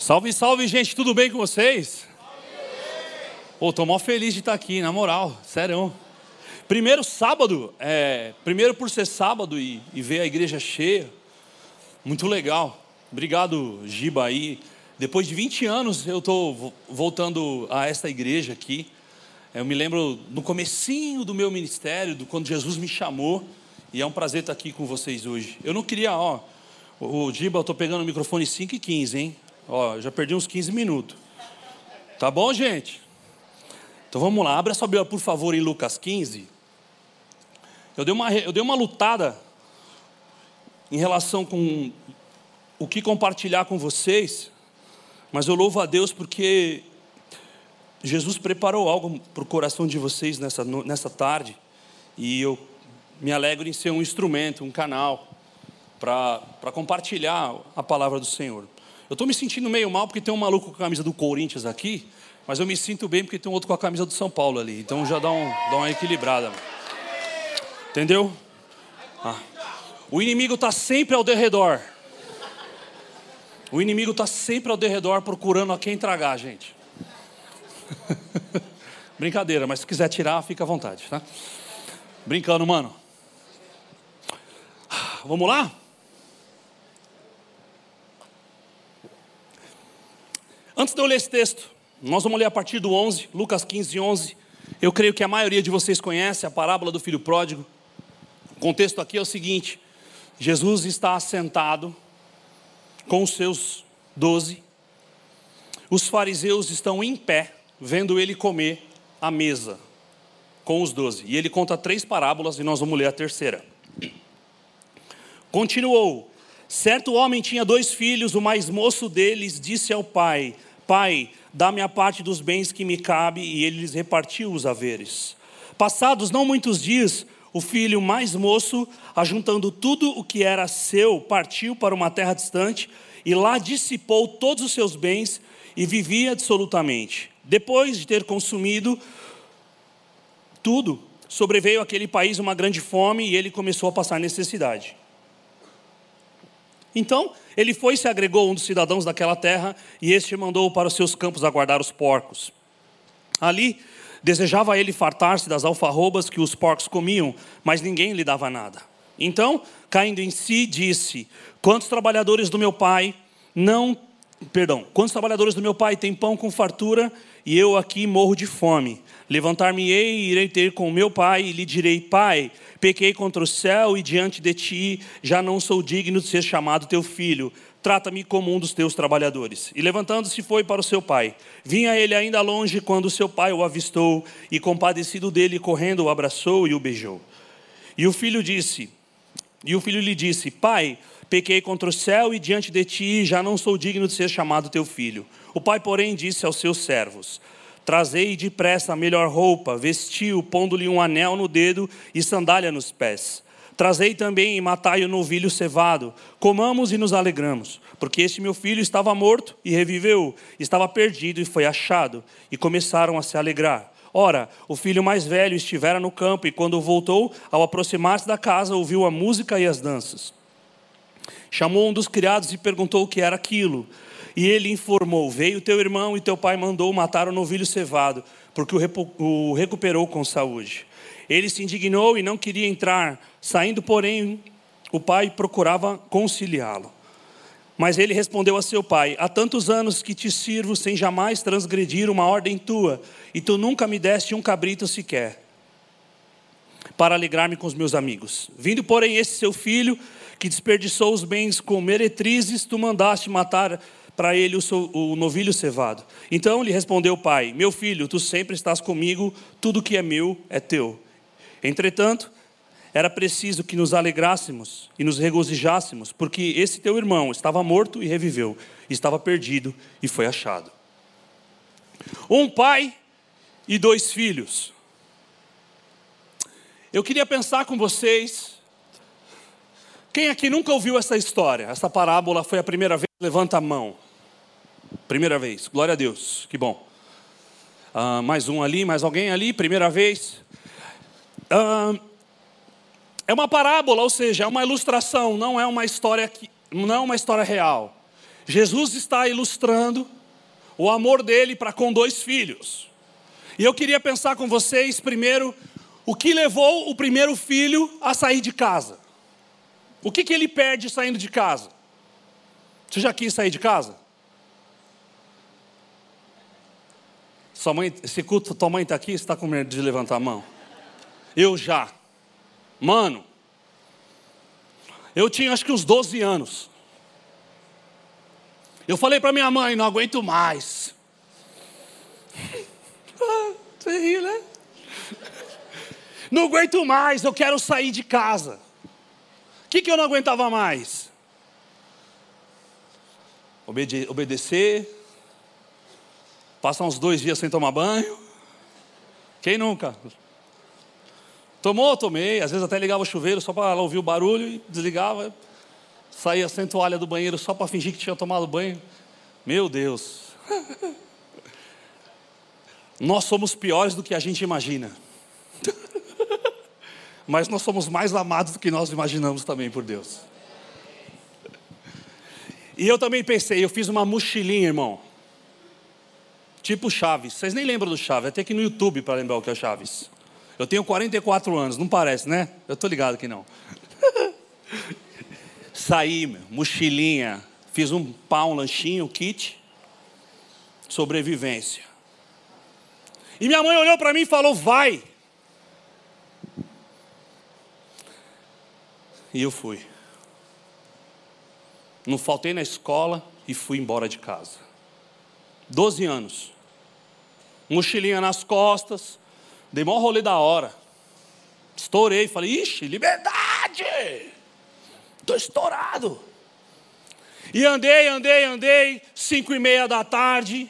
Salve, salve, gente, tudo bem com vocês? Pô, tô mó feliz de estar aqui, na moral, sério. Primeiro sábado, é, primeiro por ser sábado e, e ver a igreja cheia, muito legal. Obrigado, Giba aí. Depois de 20 anos eu estou voltando a esta igreja aqui. Eu me lembro no comecinho do meu ministério, do quando Jesus me chamou, e é um prazer estar aqui com vocês hoje. Eu não queria, ó, o Giba, eu estou pegando o microfone 5 e 15, hein? Ó, já perdi uns 15 minutos. Tá bom, gente? Então vamos lá, abra sua Bíblia, por favor, em Lucas 15. Eu dei uma, eu dei uma lutada em relação com o que compartilhar com vocês, mas eu louvo a Deus porque Jesus preparou algo para o coração de vocês nessa, nessa tarde, e eu me alegro em ser um instrumento, um canal, para compartilhar a palavra do Senhor. Eu estou me sentindo meio mal porque tem um maluco com a camisa do Corinthians aqui, mas eu me sinto bem porque tem um outro com a camisa do São Paulo ali. Então já dá, um, dá uma equilibrada. Entendeu? Ah. O inimigo está sempre ao derredor. O inimigo está sempre ao derredor procurando a quem tragar, gente. Brincadeira, mas se quiser tirar, fica à vontade, tá? Brincando, mano. Vamos lá? Antes de eu ler esse texto, nós vamos ler a partir do 11, Lucas 15, 11. Eu creio que a maioria de vocês conhece a parábola do filho pródigo. O contexto aqui é o seguinte: Jesus está assentado com os seus doze. Os fariseus estão em pé, vendo ele comer à mesa com os doze. E ele conta três parábolas e nós vamos ler a terceira. Continuou: Certo homem tinha dois filhos, o mais moço deles disse ao pai: Pai, dá-me a parte dos bens que me cabe, e ele lhes repartiu os haveres. Passados não muitos dias, o filho mais moço, ajuntando tudo o que era seu, partiu para uma terra distante e lá dissipou todos os seus bens e vivia absolutamente. Depois de ter consumido tudo, sobreveio àquele país uma grande fome e ele começou a passar necessidade. Então, ele foi e se agregou a um dos cidadãos daquela terra, e este mandou para os seus campos a guardar os porcos. Ali, desejava ele fartar-se das alfarrobas que os porcos comiam, mas ninguém lhe dava nada. Então, caindo em si, disse: Quantos trabalhadores do meu pai não, perdão, quantos trabalhadores do meu pai têm pão com fartura e eu aqui morro de fome? Levantar-me-ei e irei ter com meu pai e lhe direi: Pai, Pequei contra o céu e diante de ti já não sou digno de ser chamado teu filho. Trata-me como um dos teus trabalhadores. E levantando-se foi para o seu pai. Vinha ele ainda longe quando seu pai o avistou e, compadecido dele, correndo, o abraçou e o beijou. E o filho disse: E o filho lhe disse: Pai, pequei contra o céu e diante de ti já não sou digno de ser chamado teu filho. O pai, porém, disse aos seus servos: Trazei depressa a melhor roupa, vestiu, pondo-lhe um anel no dedo e sandália nos pés. Trazei também e matai o novilho cevado. Comamos e nos alegramos, porque este meu filho estava morto e reviveu, estava perdido e foi achado. E começaram a se alegrar. Ora, o filho mais velho estivera no campo e, quando voltou, ao aproximar-se da casa, ouviu a música e as danças. Chamou um dos criados e perguntou o que era aquilo. E ele informou: Veio teu irmão e teu pai mandou matar o novilho cevado, porque o recuperou com saúde. Ele se indignou e não queria entrar. Saindo, porém, o pai procurava conciliá-lo. Mas ele respondeu a seu pai: Há tantos anos que te sirvo sem jamais transgredir uma ordem tua, e tu nunca me deste um cabrito sequer, para alegrar-me com os meus amigos. Vindo, porém, esse seu filho, que desperdiçou os bens com meretrizes, tu mandaste matar para ele o, o novilho cevado. Então lhe respondeu o pai: Meu filho, tu sempre estás comigo, tudo que é meu é teu. Entretanto, era preciso que nos alegrássemos e nos regozijássemos, porque esse teu irmão estava morto e reviveu, estava perdido e foi achado. Um pai e dois filhos. Eu queria pensar com vocês. Quem aqui nunca ouviu essa história? Essa parábola foi a primeira vez? Levanta a mão. Primeira vez, glória a Deus, que bom. Uh, mais um ali, mais alguém ali, primeira vez. Uh, é uma parábola, ou seja, é uma ilustração, não é uma história que, não é uma história real. Jesus está ilustrando o amor dele para com dois filhos. E eu queria pensar com vocês primeiro o que levou o primeiro filho a sair de casa. O que, que ele perde saindo de casa? Você já quis sair de casa? Sua mãe, esse culto, tua mãe está aqui, você está com medo de levantar a mão? Eu já. Mano, eu tinha acho que uns 12 anos. Eu falei para minha mãe, não aguento mais. Ah, você ri, né? Não aguento mais, eu quero sair de casa. O que, que eu não aguentava mais? Obede obedecer, passar uns dois dias sem tomar banho. Quem nunca? Tomou, tomei. Às vezes até ligava o chuveiro só para ouvir o barulho e desligava saía sem toalha do banheiro só para fingir que tinha tomado banho. Meu Deus. Nós somos piores do que a gente imagina. Mas nós somos mais amados do que nós imaginamos também por Deus. E eu também pensei, eu fiz uma mochilinha, irmão. Tipo Chaves. Vocês nem lembram do Chaves, até aqui no YouTube para lembrar o que é o Chaves. Eu tenho 44 anos, não parece, né? Eu tô ligado que não. Saí, mochilinha, fiz um pão, um lanchinho, um kit. Sobrevivência. E minha mãe olhou para mim e falou: Vai. E eu fui. Não faltei na escola e fui embora de casa. Doze anos. Mochilinha nas costas. Dei maior rolê da hora. Estourei, falei, ixi, liberdade! Estou estourado. E andei, andei, andei, cinco e meia da tarde.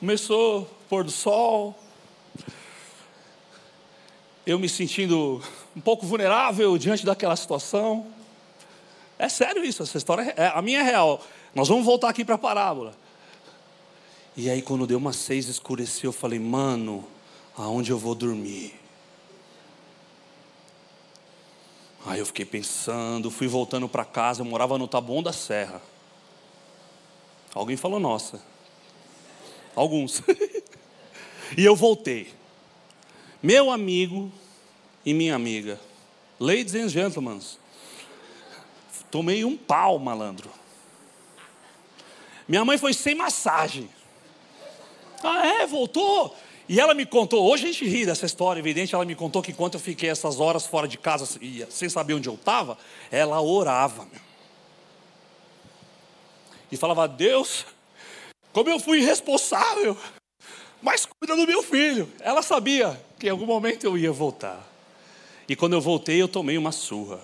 Começou o pôr do sol. Eu me sentindo um pouco vulnerável diante daquela situação. É sério isso, essa história, é, a minha é real. Nós vamos voltar aqui para a parábola. E aí, quando deu umas seis, escureceu, eu falei, mano, aonde eu vou dormir? Aí eu fiquei pensando, fui voltando para casa, eu morava no Taboão da Serra. Alguém falou, nossa. Alguns. e eu voltei. Meu amigo e minha amiga, ladies and gentlemen, tomei um pau, malandro. Minha mãe foi sem massagem. Ah, é? Voltou? E ela me contou, hoje a gente ri dessa história, evidente, ela me contou que enquanto eu fiquei essas horas fora de casa, sem saber onde eu estava, ela orava. E falava, Deus, como eu fui irresponsável, mas cuida do meu filho. Ela sabia que em algum momento eu ia voltar. E quando eu voltei, eu tomei uma surra.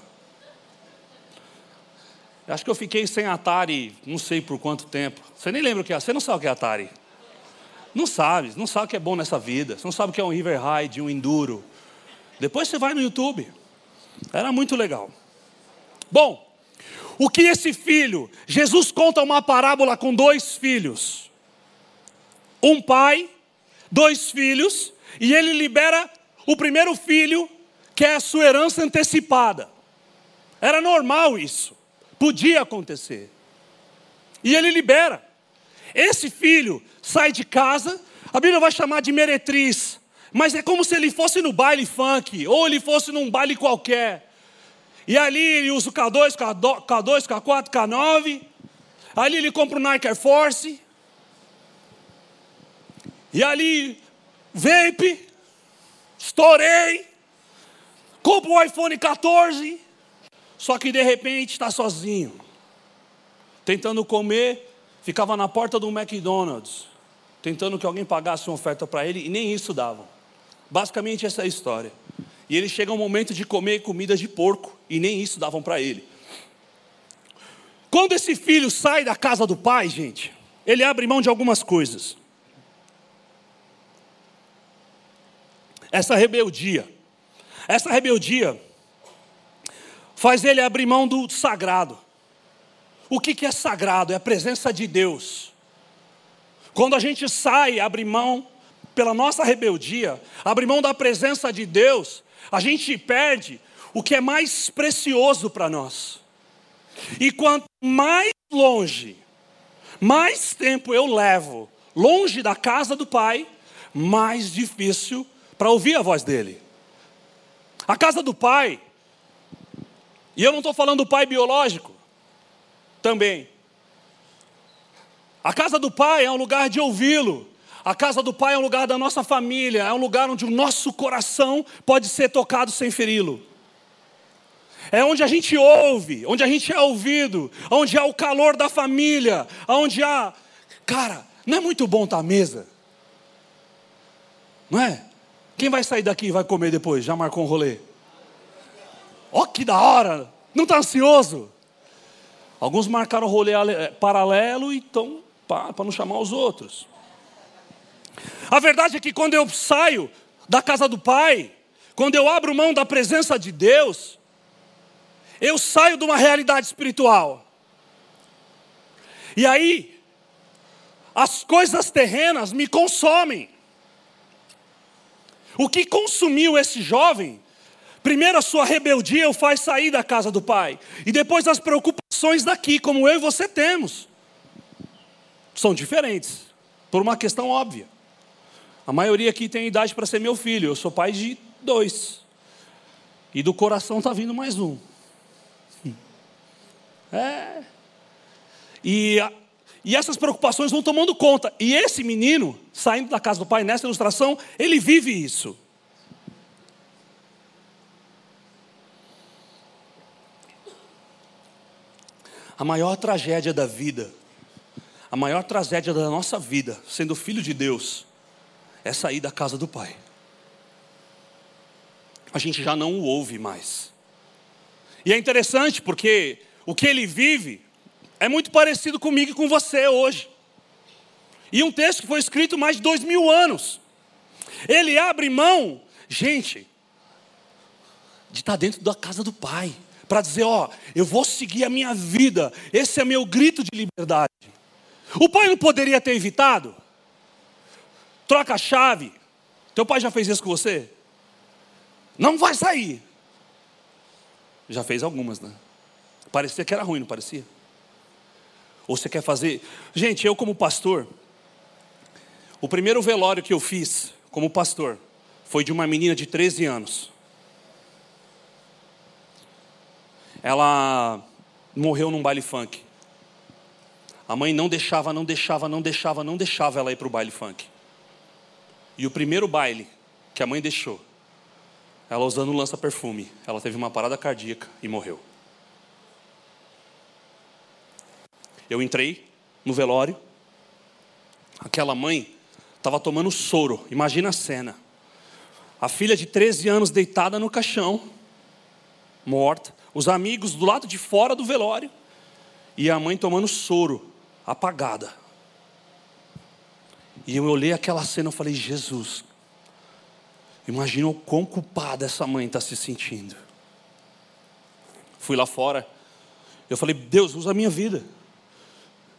Acho que eu fiquei sem Atari, não sei por quanto tempo. Você nem lembra o que é, você não sabe o que é Atari. Não sabe, não sabe o que é bom nessa vida. Você não sabe o que é um river ride, um enduro. Depois você vai no YouTube. Era muito legal. Bom, o que esse filho? Jesus conta uma parábola com dois filhos. Um pai, dois filhos, e ele libera o primeiro filho, que é a sua herança antecipada. Era normal isso. Podia acontecer. E ele libera. Esse filho sai de casa, a Bíblia vai chamar de meretriz, mas é como se ele fosse no baile funk, ou ele fosse num baile qualquer. E ali ele usa o K2, K2, K4, K9. Ali ele compra o Nike Air Force. E ali, vape, estourei, compro o iPhone 14. Só que de repente está sozinho, tentando comer ficava na porta do McDonald's, tentando que alguém pagasse uma oferta para ele, e nem isso davam. Basicamente, essa é a história. E ele chega um momento de comer comida de porco, e nem isso davam para ele. Quando esse filho sai da casa do pai, gente, ele abre mão de algumas coisas. Essa rebeldia, essa rebeldia faz ele abrir mão do sagrado. O que, é sagrado? É a presença de Deus. Quando a gente sai, abre mão, pela nossa rebeldia, abre mão da presença de Deus, a gente perde o que é mais precioso para nós. E quanto mais longe, mais tempo eu levo longe da casa do Pai, mais difícil para ouvir a voz dele. A casa do Pai, e eu não estou falando do pai biológico, também. A casa do Pai é um lugar de ouvi-lo. A casa do Pai é um lugar da nossa família, é um lugar onde o nosso coração pode ser tocado sem feri-lo. É onde a gente ouve, onde a gente é ouvido, onde há o calor da família, onde há. Cara, não é muito bom estar à mesa? Não é? Quem vai sair daqui e vai comer depois? Já marcou um rolê? Ó, oh, que da hora! Não está ansioso? Alguns marcaram rolê paralelo e estão para não chamar os outros. A verdade é que quando eu saio da casa do Pai, quando eu abro mão da presença de Deus, eu saio de uma realidade espiritual. E aí, as coisas terrenas me consomem. O que consumiu esse jovem? Primeiro, a sua rebeldia o faz sair da casa do pai, e depois as preocupações daqui, como eu e você temos são diferentes, por uma questão óbvia. A maioria aqui tem idade para ser meu filho, eu sou pai de dois. E do coração está vindo mais um. É. E, e essas preocupações vão tomando conta. E esse menino, saindo da casa do pai, nessa ilustração, ele vive isso. A maior tragédia da vida a maior tragédia da nossa vida, sendo filho de Deus, é sair da casa do Pai. A gente já não o ouve mais. E é interessante porque o que ele vive é muito parecido comigo e com você hoje. E um texto que foi escrito mais de dois mil anos. Ele abre mão, gente, de estar dentro da casa do Pai, para dizer: Ó, eu vou seguir a minha vida, esse é meu grito de liberdade. O pai não poderia ter evitado? Troca a chave. Teu pai já fez isso com você? Não vai sair. Já fez algumas, né? Parecia que era ruim, não parecia? Ou você quer fazer. Gente, eu como pastor, o primeiro velório que eu fiz como pastor foi de uma menina de 13 anos. Ela morreu num baile funk. A mãe não deixava, não deixava, não deixava, não deixava ela ir para o baile funk. E o primeiro baile que a mãe deixou, ela usando um lança-perfume, ela teve uma parada cardíaca e morreu. Eu entrei no velório, aquela mãe estava tomando soro, imagina a cena. A filha de 13 anos deitada no caixão, morta, os amigos do lado de fora do velório, e a mãe tomando soro apagada. E eu olhei aquela cena e falei, Jesus, imagina o quão culpada essa mãe está se sentindo. Fui lá fora, eu falei, Deus, usa a minha vida.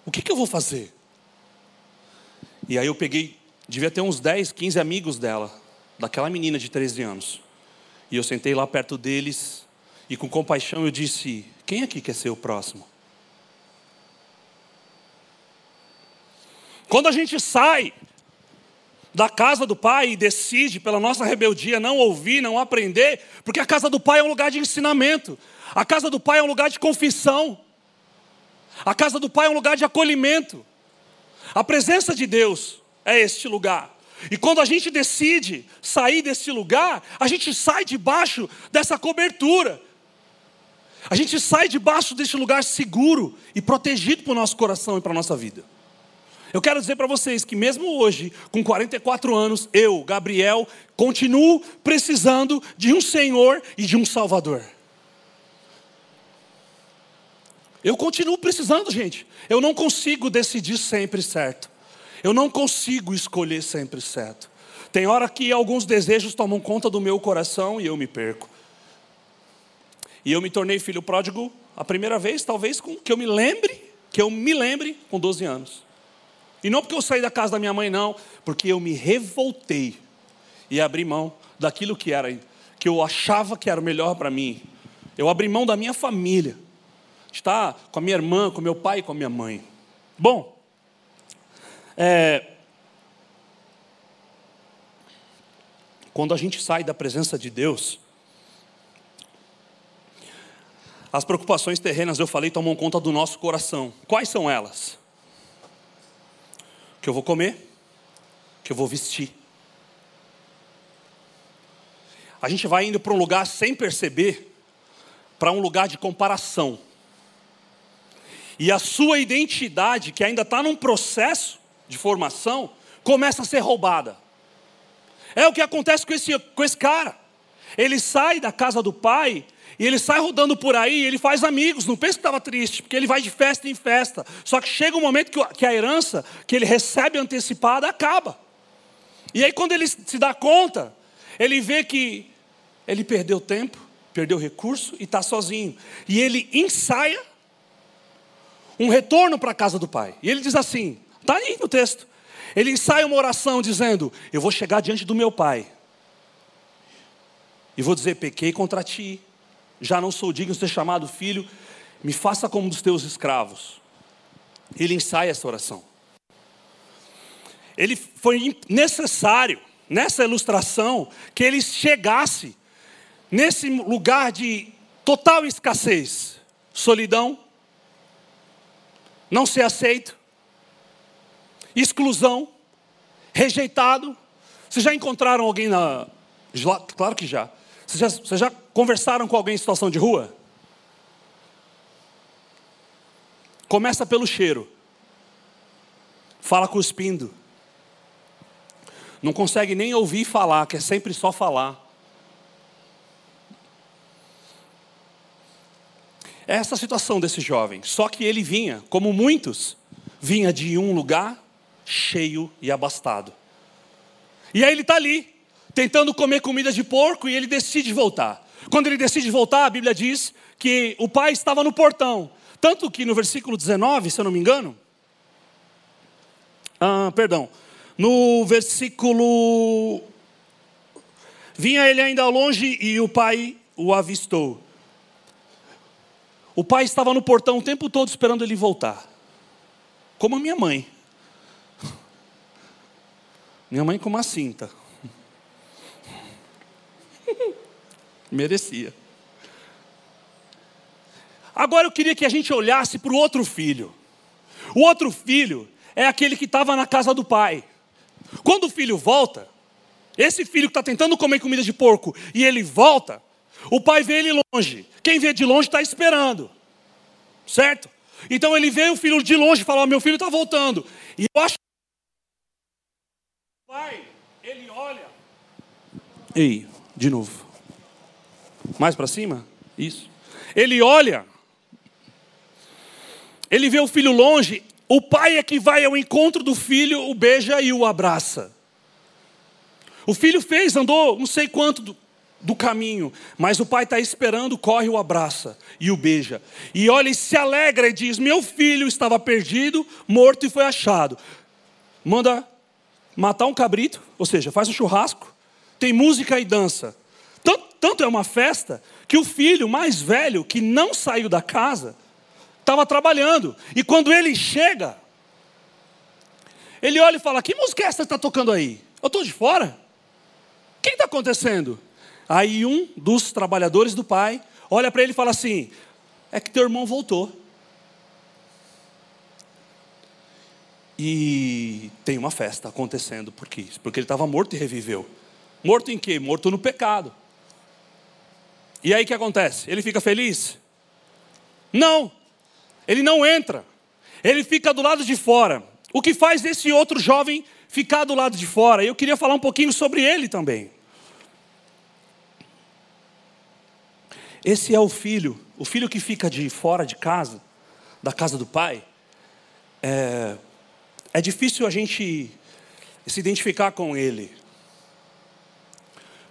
O que, que eu vou fazer? E aí eu peguei, devia ter uns 10, 15 amigos dela, daquela menina de 13 anos. E eu sentei lá perto deles, e com compaixão eu disse: Quem aqui quer ser o próximo? Quando a gente sai da casa do pai e decide, pela nossa rebeldia, não ouvir, não aprender, porque a casa do pai é um lugar de ensinamento, a casa do pai é um lugar de confissão, a casa do pai é um lugar de acolhimento, a presença de Deus é este lugar. E quando a gente decide sair desse lugar, a gente sai debaixo dessa cobertura. A gente sai debaixo deste lugar seguro e protegido para o nosso coração e para a nossa vida. Eu quero dizer para vocês que, mesmo hoje, com 44 anos, eu, Gabriel, continuo precisando de um Senhor e de um Salvador. Eu continuo precisando, gente. Eu não consigo decidir sempre certo. Eu não consigo escolher sempre certo. Tem hora que alguns desejos tomam conta do meu coração e eu me perco. E eu me tornei filho pródigo a primeira vez, talvez com que eu me lembre, que eu me lembre com 12 anos. E não porque eu saí da casa da minha mãe, não, porque eu me revoltei e abri mão daquilo que era, que eu achava que era o melhor para mim. Eu abri mão da minha família, Está com a minha irmã, com meu pai e com a minha mãe. Bom, é, quando a gente sai da presença de Deus, as preocupações terrenas, eu falei, tomam conta do nosso coração. Quais são elas? Que eu vou comer, que eu vou vestir. A gente vai indo para um lugar sem perceber, para um lugar de comparação. E a sua identidade, que ainda está num processo de formação, começa a ser roubada. É o que acontece com esse, com esse cara. Ele sai da casa do pai e ele sai rodando por aí, ele faz amigos, não pensa que estava triste, porque ele vai de festa em festa. Só que chega um momento que a herança que ele recebe antecipada acaba. E aí, quando ele se dá conta, ele vê que ele perdeu tempo, perdeu recurso e está sozinho. E ele ensaia um retorno para a casa do pai. E ele diz assim: está aí no texto. Ele ensaia uma oração dizendo: Eu vou chegar diante do meu pai e vou dizer: Pequei contra ti já não sou digno de ser chamado filho, me faça como um dos teus escravos. Ele ensaia essa oração. Ele foi necessário, nessa ilustração, que ele chegasse nesse lugar de total escassez, solidão, não ser aceito, exclusão, rejeitado. Vocês já encontraram alguém na. Claro que já. Vocês já, vocês já conversaram com alguém em situação de rua? Começa pelo cheiro. Fala cuspindo. Não consegue nem ouvir falar, quer sempre só falar. É essa situação desse jovem. Só que ele vinha, como muitos, vinha de um lugar cheio e abastado. E aí ele está ali, tentando comer comida de porco e ele decide voltar. Quando ele decide voltar, a Bíblia diz que o pai estava no portão. Tanto que no versículo 19, se eu não me engano, ah, perdão, no versículo. Vinha ele ainda longe e o pai o avistou. O pai estava no portão o tempo todo esperando ele voltar. Como a minha mãe. Minha mãe com uma cinta. Merecia. Agora eu queria que a gente olhasse para o outro filho. O outro filho é aquele que estava na casa do pai. Quando o filho volta, esse filho que está tentando comer comida de porco e ele volta, o pai vê ele longe. Quem vê de longe está esperando, certo? Então ele vê o filho de longe e fala: oh, Meu filho está voltando. E eu acho o pai, ele olha. Ei, de novo. Mais para cima? Isso. Ele olha, ele vê o filho longe, o pai é que vai ao encontro do filho, o beija e o abraça. O filho fez, andou não sei quanto do, do caminho, mas o pai está esperando, corre, o abraça e o beija. E olha e se alegra e diz: Meu filho estava perdido, morto e foi achado. Manda matar um cabrito, ou seja, faz um churrasco, tem música e dança. Tanto, é uma festa que o filho mais velho, que não saiu da casa, estava trabalhando. E quando ele chega, ele olha e fala: Que música é essa que está tocando aí? Eu estou de fora? O que está acontecendo? Aí um dos trabalhadores do pai olha para ele e fala assim: É que teu irmão voltou. E tem uma festa acontecendo por quê? Porque ele estava morto e reviveu. Morto em quê? Morto no pecado. E aí o que acontece? Ele fica feliz? Não, ele não entra, ele fica do lado de fora. O que faz esse outro jovem ficar do lado de fora? Eu queria falar um pouquinho sobre ele também. Esse é o filho, o filho que fica de fora de casa, da casa do pai. É, é difícil a gente se identificar com ele,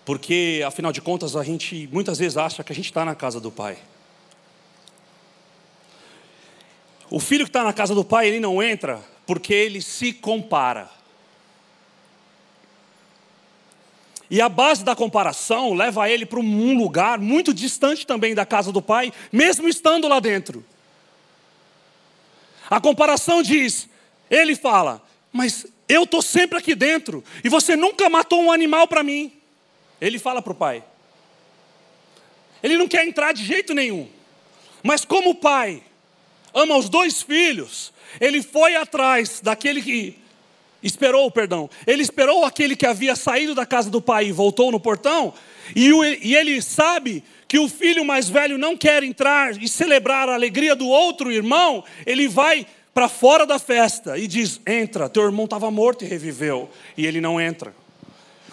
porque, afinal de contas, a gente muitas vezes acha que a gente está na casa do pai. O filho que está na casa do pai, ele não entra porque ele se compara. E a base da comparação leva ele para um lugar muito distante também da casa do pai, mesmo estando lá dentro. A comparação diz: ele fala, mas eu estou sempre aqui dentro e você nunca matou um animal para mim. Ele fala para o pai. Ele não quer entrar de jeito nenhum. Mas como o pai ama os dois filhos, ele foi atrás daquele que esperou, perdão. Ele esperou aquele que havia saído da casa do pai e voltou no portão, e, o, e ele sabe que o filho mais velho não quer entrar e celebrar a alegria do outro irmão, ele vai para fora da festa e diz: Entra, teu irmão estava morto e reviveu, e ele não entra.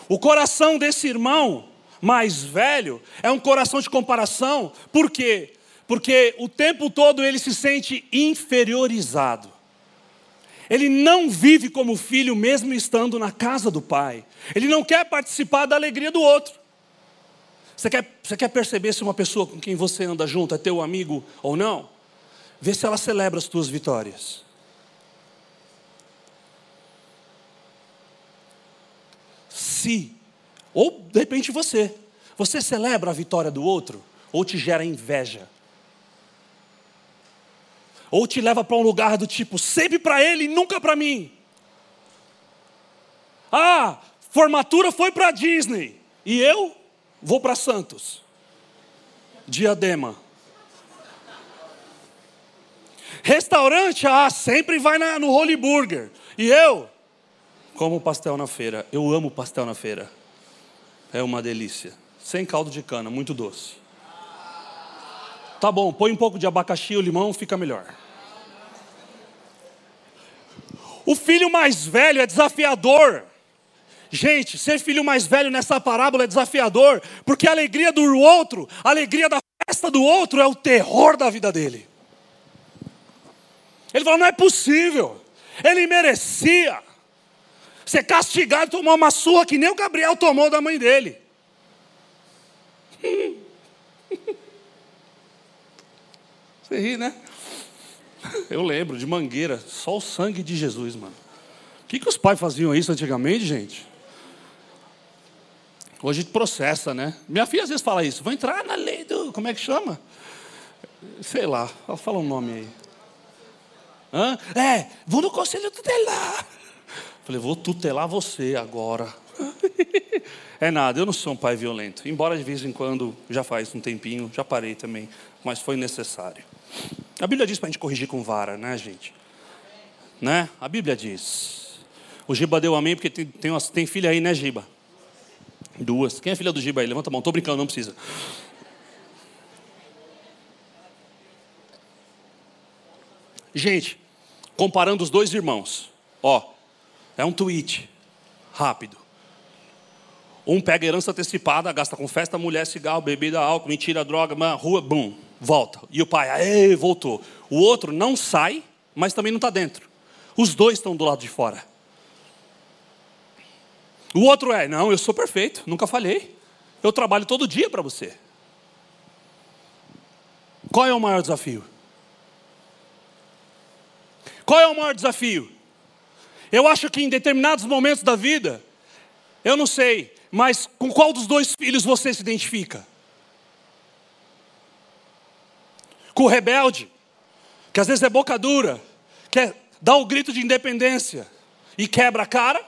O coração desse irmão mais velho é um coração de comparação, por quê? Porque o tempo todo ele se sente inferiorizado. Ele não vive como filho, mesmo estando na casa do pai. Ele não quer participar da alegria do outro. Você quer, você quer perceber se uma pessoa com quem você anda junto é teu amigo ou não? Vê se ela celebra as tuas vitórias. Se, ou de repente você, você celebra a vitória do outro ou te gera inveja? Ou te leva para um lugar do tipo, sempre para ele e nunca para mim. Ah, formatura foi para Disney e eu vou para Santos. Diadema. Restaurante, ah, sempre vai na, no Holy Burger. E eu como pastel na feira. Eu amo pastel na feira. É uma delícia. Sem caldo de cana, muito doce. Tá bom, põe um pouco de abacaxi ou limão, fica melhor. O filho mais velho é desafiador. Gente, ser filho mais velho nessa parábola é desafiador, porque a alegria do outro, a alegria da festa do outro é o terror da vida dele. Ele falou: não é possível, ele merecia ser castigado, tomar uma surra que nem o Gabriel tomou da mãe dele. Você ri, né? Eu lembro de mangueira, só o sangue de Jesus, mano. O que, que os pais faziam isso antigamente, gente? Hoje processa, né? Minha filha às vezes fala isso. Vou entrar na lei do. Como é que chama? Sei lá, fala um nome aí. Hã? É, vou no conselho tutelar. Falei, vou tutelar você agora. é nada, eu não sou um pai violento. Embora de vez em quando, já faz um tempinho, já parei também, mas foi necessário. A Bíblia diz para a gente corrigir com vara, né, gente? Né? A Bíblia diz. O Giba deu amém porque tem, tem, uma, tem filha aí, né, Giba? Duas. Quem é filha do Giba aí? Levanta a mão. Estou brincando, não precisa. Gente, comparando os dois irmãos, ó, é um tweet rápido. Um pega herança antecipada, gasta com festa, mulher, cigarro, bebida, álcool, mentira, droga, man, rua, bum, volta. E o pai, aê, voltou. O outro não sai, mas também não está dentro. Os dois estão do lado de fora. O outro é, não, eu sou perfeito, nunca falhei. Eu trabalho todo dia para você. Qual é o maior desafio? Qual é o maior desafio? Eu acho que em determinados momentos da vida, eu não sei, mas com qual dos dois filhos você se identifica? Com o rebelde, que às vezes é boca dura, quer dar o grito de independência e quebra a cara?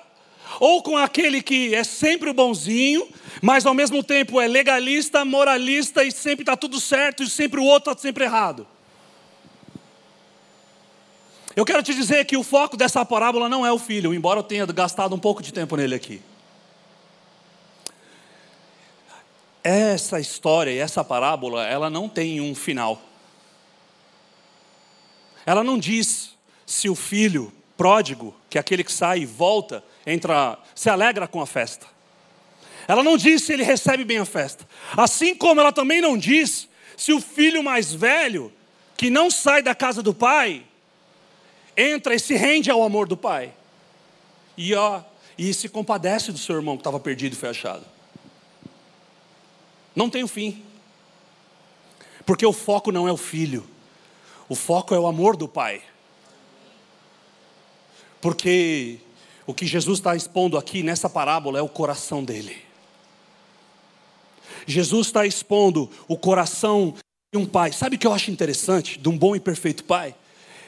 Ou com aquele que é sempre o bonzinho, mas ao mesmo tempo é legalista, moralista e sempre está tudo certo e sempre o outro está sempre errado? Eu quero te dizer que o foco dessa parábola não é o filho, embora eu tenha gastado um pouco de tempo nele aqui. Essa história e essa parábola, ela não tem um final. Ela não diz se o filho pródigo, que é aquele que sai e volta, entra, se alegra com a festa. Ela não diz se ele recebe bem a festa. Assim como ela também não diz se o filho mais velho, que não sai da casa do pai, entra e se rende ao amor do pai. E, ó, e se compadece do seu irmão que estava perdido e foi achado. Não tem o um fim. Porque o foco não é o filho, o foco é o amor do pai. Porque o que Jesus está expondo aqui nessa parábola é o coração dele. Jesus está expondo o coração de um pai. Sabe o que eu acho interessante de um bom e perfeito pai?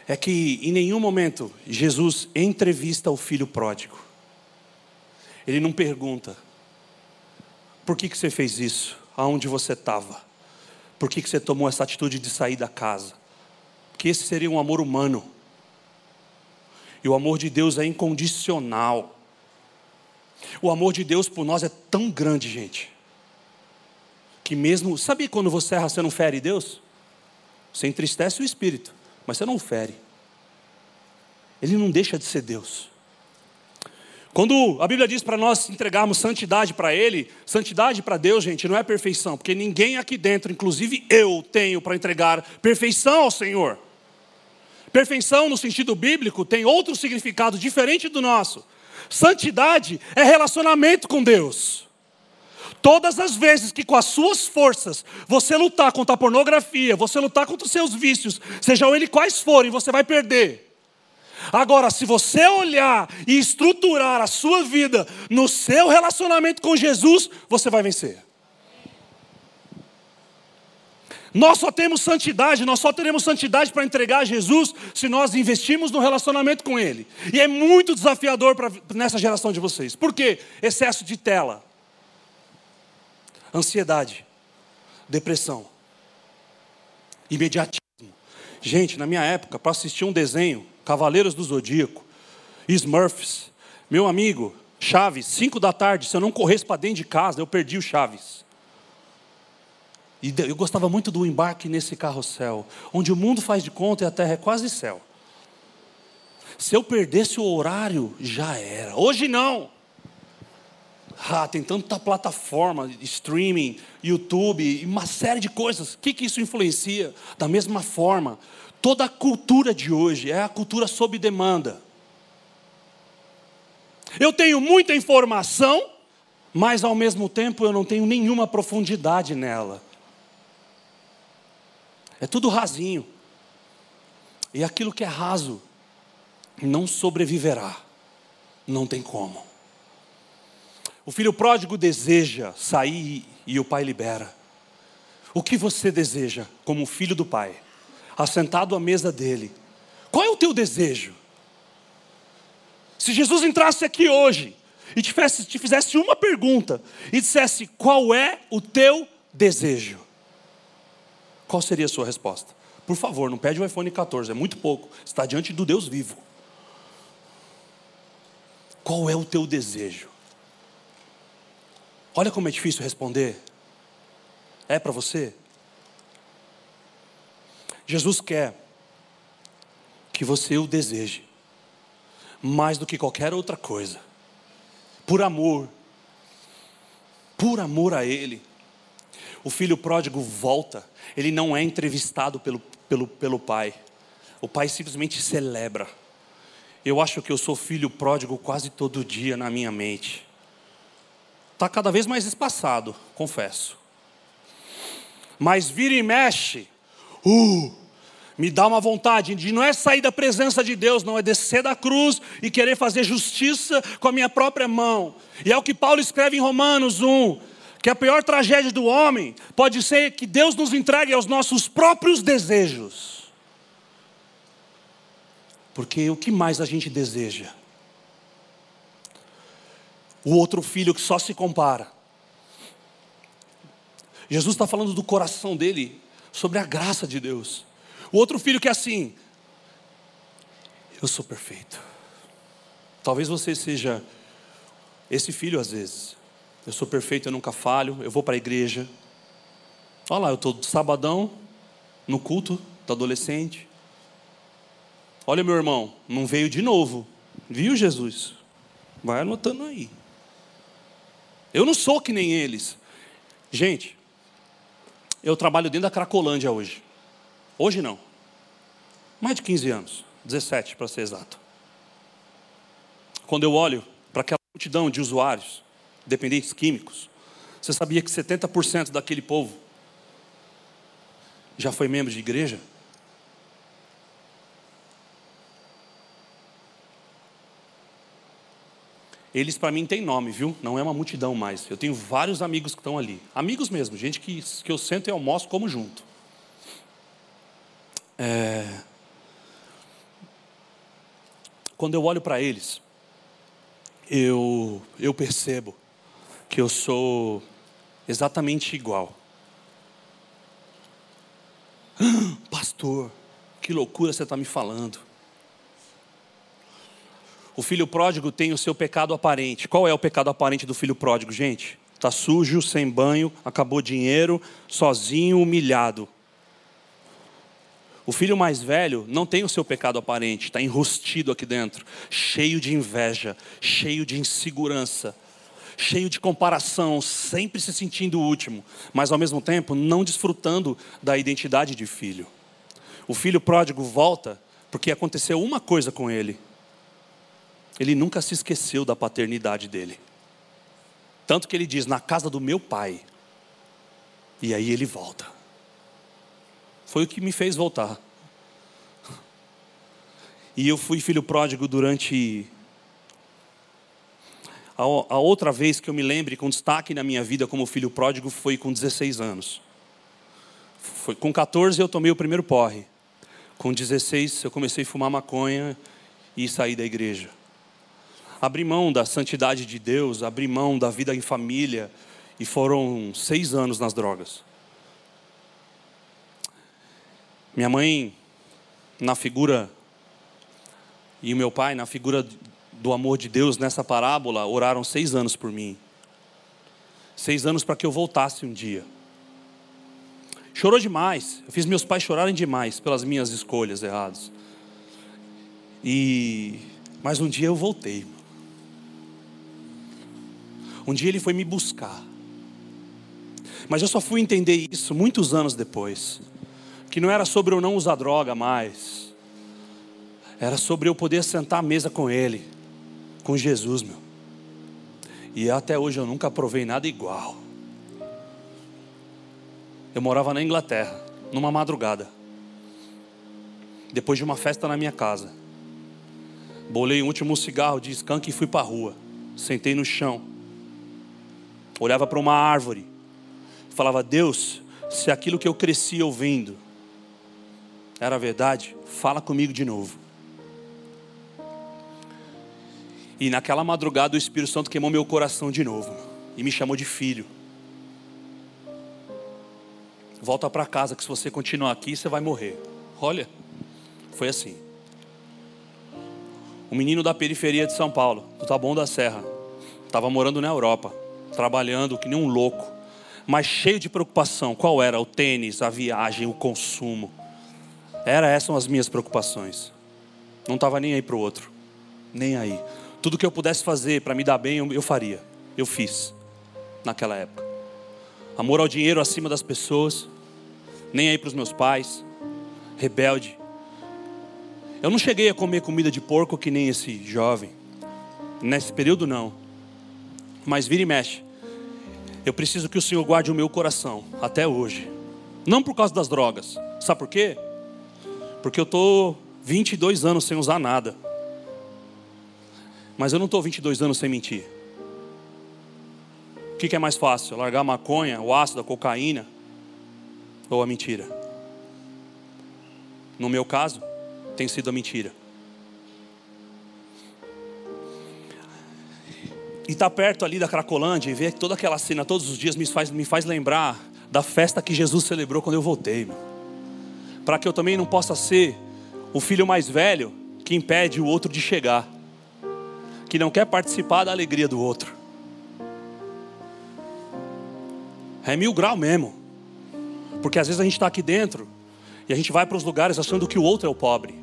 É que em nenhum momento Jesus entrevista o filho pródigo. Ele não pergunta: por que, que você fez isso? Aonde você estava? Por que, que você tomou essa atitude de sair da casa? Porque esse seria um amor humano. E o amor de Deus é incondicional. O amor de Deus por nós é tão grande, gente, que mesmo. Sabe quando você erra, você não fere Deus? Você entristece o espírito, mas você não fere. Ele não deixa de ser Deus. Quando a Bíblia diz para nós entregarmos santidade para Ele, santidade para Deus, gente, não é perfeição, porque ninguém aqui dentro, inclusive eu, tenho para entregar perfeição ao Senhor. Perfeição, no sentido bíblico, tem outro significado diferente do nosso. Santidade é relacionamento com Deus. Todas as vezes que com as suas forças você lutar contra a pornografia, você lutar contra os seus vícios, sejam eles quais forem, você vai perder. Agora, se você olhar e estruturar a sua vida no seu relacionamento com Jesus, você vai vencer. Nós só temos santidade, nós só teremos santidade para entregar a Jesus se nós investirmos no relacionamento com Ele. E é muito desafiador pra, nessa geração de vocês. Por quê? Excesso de tela, ansiedade, depressão, imediatismo. Gente, na minha época, para assistir um desenho, Cavaleiros do Zodíaco, Smurfs. Meu amigo, Chaves, 5 da tarde, se eu não corresse para dentro de casa, eu perdi o Chaves. E eu gostava muito do embarque nesse carrossel, onde o mundo faz de conta e a terra é quase céu. Se eu perdesse o horário, já era. Hoje não. Ah, tem tanta plataforma, streaming, YouTube, uma série de coisas. O que, que isso influencia? Da mesma forma, Toda a cultura de hoje é a cultura sob demanda. Eu tenho muita informação, mas ao mesmo tempo eu não tenho nenhuma profundidade nela. É tudo rasinho. E aquilo que é raso não sobreviverá. Não tem como. O filho pródigo deseja sair e o pai libera. O que você deseja como filho do pai? assentado à mesa dele. Qual é o teu desejo? Se Jesus entrasse aqui hoje e te fizesse, te fizesse uma pergunta e dissesse qual é o teu desejo, qual seria a sua resposta? Por favor, não pede o iPhone 14, é muito pouco. Está diante do Deus vivo. Qual é o teu desejo? Olha como é difícil responder. É para você? Jesus quer que você o deseje, mais do que qualquer outra coisa, por amor, por amor a Ele. O filho pródigo volta, ele não é entrevistado pelo, pelo, pelo pai, o pai simplesmente celebra. Eu acho que eu sou filho pródigo quase todo dia na minha mente. Está cada vez mais espaçado, confesso. Mas vira e mexe, Uh, me dá uma vontade de não é sair da presença de Deus, não é descer da cruz e querer fazer justiça com a minha própria mão. E é o que Paulo escreve em Romanos 1, que a pior tragédia do homem pode ser que Deus nos entregue aos nossos próprios desejos. Porque o que mais a gente deseja? O outro filho que só se compara. Jesus está falando do coração dele sobre a graça de Deus. O outro filho que é assim: Eu sou perfeito. Talvez você seja esse filho às vezes. Eu sou perfeito, eu nunca falho, eu vou para a igreja. Olha lá, eu estou sabadão no culto do adolescente. Olha, meu irmão, não veio de novo. Viu, Jesus? Vai anotando aí. Eu não sou que nem eles. Gente, eu trabalho dentro da Cracolândia hoje. Hoje não. Mais de 15 anos. 17 para ser exato. Quando eu olho para aquela multidão de usuários, dependentes químicos, você sabia que 70% daquele povo já foi membro de igreja? Eles para mim têm nome, viu? Não é uma multidão mais. Eu tenho vários amigos que estão ali. Amigos mesmo, gente que, que eu sento e almoço como junto. É... quando eu olho para eles, eu, eu percebo que eu sou exatamente igual. Pastor, que loucura você está me falando. O filho pródigo tem o seu pecado aparente. Qual é o pecado aparente do filho pródigo, gente? Está sujo, sem banho, acabou dinheiro, sozinho, humilhado. O filho mais velho não tem o seu pecado aparente, está enrustido aqui dentro, cheio de inveja, cheio de insegurança, cheio de comparação, sempre se sentindo o último, mas ao mesmo tempo não desfrutando da identidade de filho. O filho pródigo volta porque aconteceu uma coisa com ele. Ele nunca se esqueceu da paternidade dele. Tanto que ele diz: Na casa do meu pai. E aí ele volta. Foi o que me fez voltar. E eu fui filho pródigo durante. A, outra vez que eu me lembre com destaque na minha vida como filho pródigo foi com 16 anos. Foi, com 14 eu tomei o primeiro porre. Com 16 eu comecei a fumar maconha e saí da igreja. Abri mão da santidade de Deus, abri mão da vida em família e foram seis anos nas drogas. Minha mãe, na figura, e o meu pai, na figura do amor de Deus nessa parábola, oraram seis anos por mim. Seis anos para que eu voltasse um dia. Chorou demais. Eu fiz meus pais chorarem demais pelas minhas escolhas erradas. E mas um dia eu voltei. Um dia ele foi me buscar. Mas eu só fui entender isso muitos anos depois que não era sobre eu não usar droga mais, era sobre eu poder sentar à mesa com Ele, com Jesus, meu. E até hoje eu nunca provei nada igual. Eu morava na Inglaterra, numa madrugada, depois de uma festa na minha casa. Bolei o último cigarro de skunk e fui para a rua. Sentei no chão, olhava para uma árvore, falava: Deus, se aquilo que eu cresci ouvindo era verdade, fala comigo de novo. E naquela madrugada o Espírito Santo queimou meu coração de novo e me chamou de filho. Volta para casa que se você continuar aqui você vai morrer. Olha, foi assim. Um menino da periferia de São Paulo, do Taboão da Serra, estava morando na Europa, trabalhando que nem um louco, mas cheio de preocupação. Qual era? O tênis, a viagem, o consumo. Era essas as minhas preocupações. Não estava nem aí para o outro, nem aí. Tudo que eu pudesse fazer para me dar bem, eu faria. Eu fiz naquela época. Amor ao dinheiro acima das pessoas, nem aí para os meus pais, rebelde. Eu não cheguei a comer comida de porco que nem esse jovem. Nesse período não. Mas vira e mexe. Eu preciso que o Senhor guarde o meu coração até hoje. Não por causa das drogas. Sabe por quê? Porque eu estou 22 anos sem usar nada. Mas eu não estou 22 anos sem mentir. O que, que é mais fácil? Largar a maconha, o ácido, a cocaína ou a mentira? No meu caso, tem sido a mentira. E tá perto ali da Cracolândia e ver toda aquela cena todos os dias me faz, me faz lembrar da festa que Jesus celebrou quando eu voltei. Para que eu também não possa ser o filho mais velho que impede o outro de chegar, que não quer participar da alegria do outro. É mil grau mesmo, porque às vezes a gente está aqui dentro e a gente vai para os lugares achando que o outro é o pobre,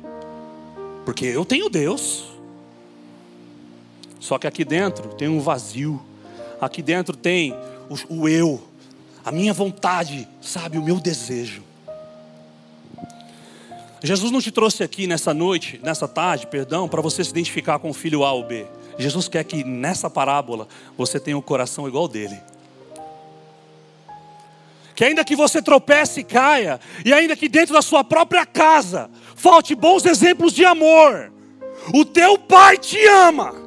porque eu tenho Deus, só que aqui dentro tem um vazio, aqui dentro tem o, o eu, a minha vontade, sabe, o meu desejo. Jesus não te trouxe aqui nessa noite, nessa tarde, perdão, para você se identificar com o filho A ou B. Jesus quer que nessa parábola você tenha um coração igual dele. Que ainda que você tropece e caia, e ainda que dentro da sua própria casa falte bons exemplos de amor, o teu pai te ama.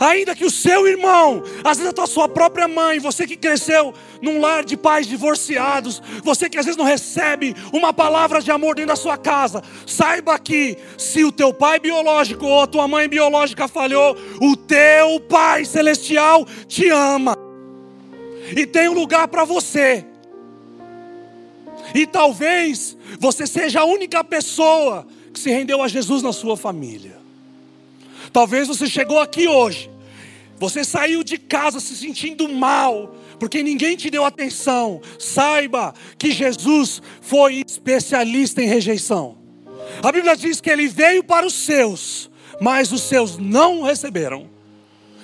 Ainda que o seu irmão, às vezes a sua própria mãe, você que cresceu num lar de pais divorciados, você que às vezes não recebe uma palavra de amor dentro da sua casa, saiba que se o teu pai biológico ou a tua mãe biológica falhou, o teu pai celestial te ama. E tem um lugar para você. E talvez você seja a única pessoa que se rendeu a Jesus na sua família. Talvez você chegou aqui hoje, você saiu de casa se sentindo mal, porque ninguém te deu atenção. Saiba que Jesus foi especialista em rejeição. A Bíblia diz que ele veio para os seus, mas os seus não receberam.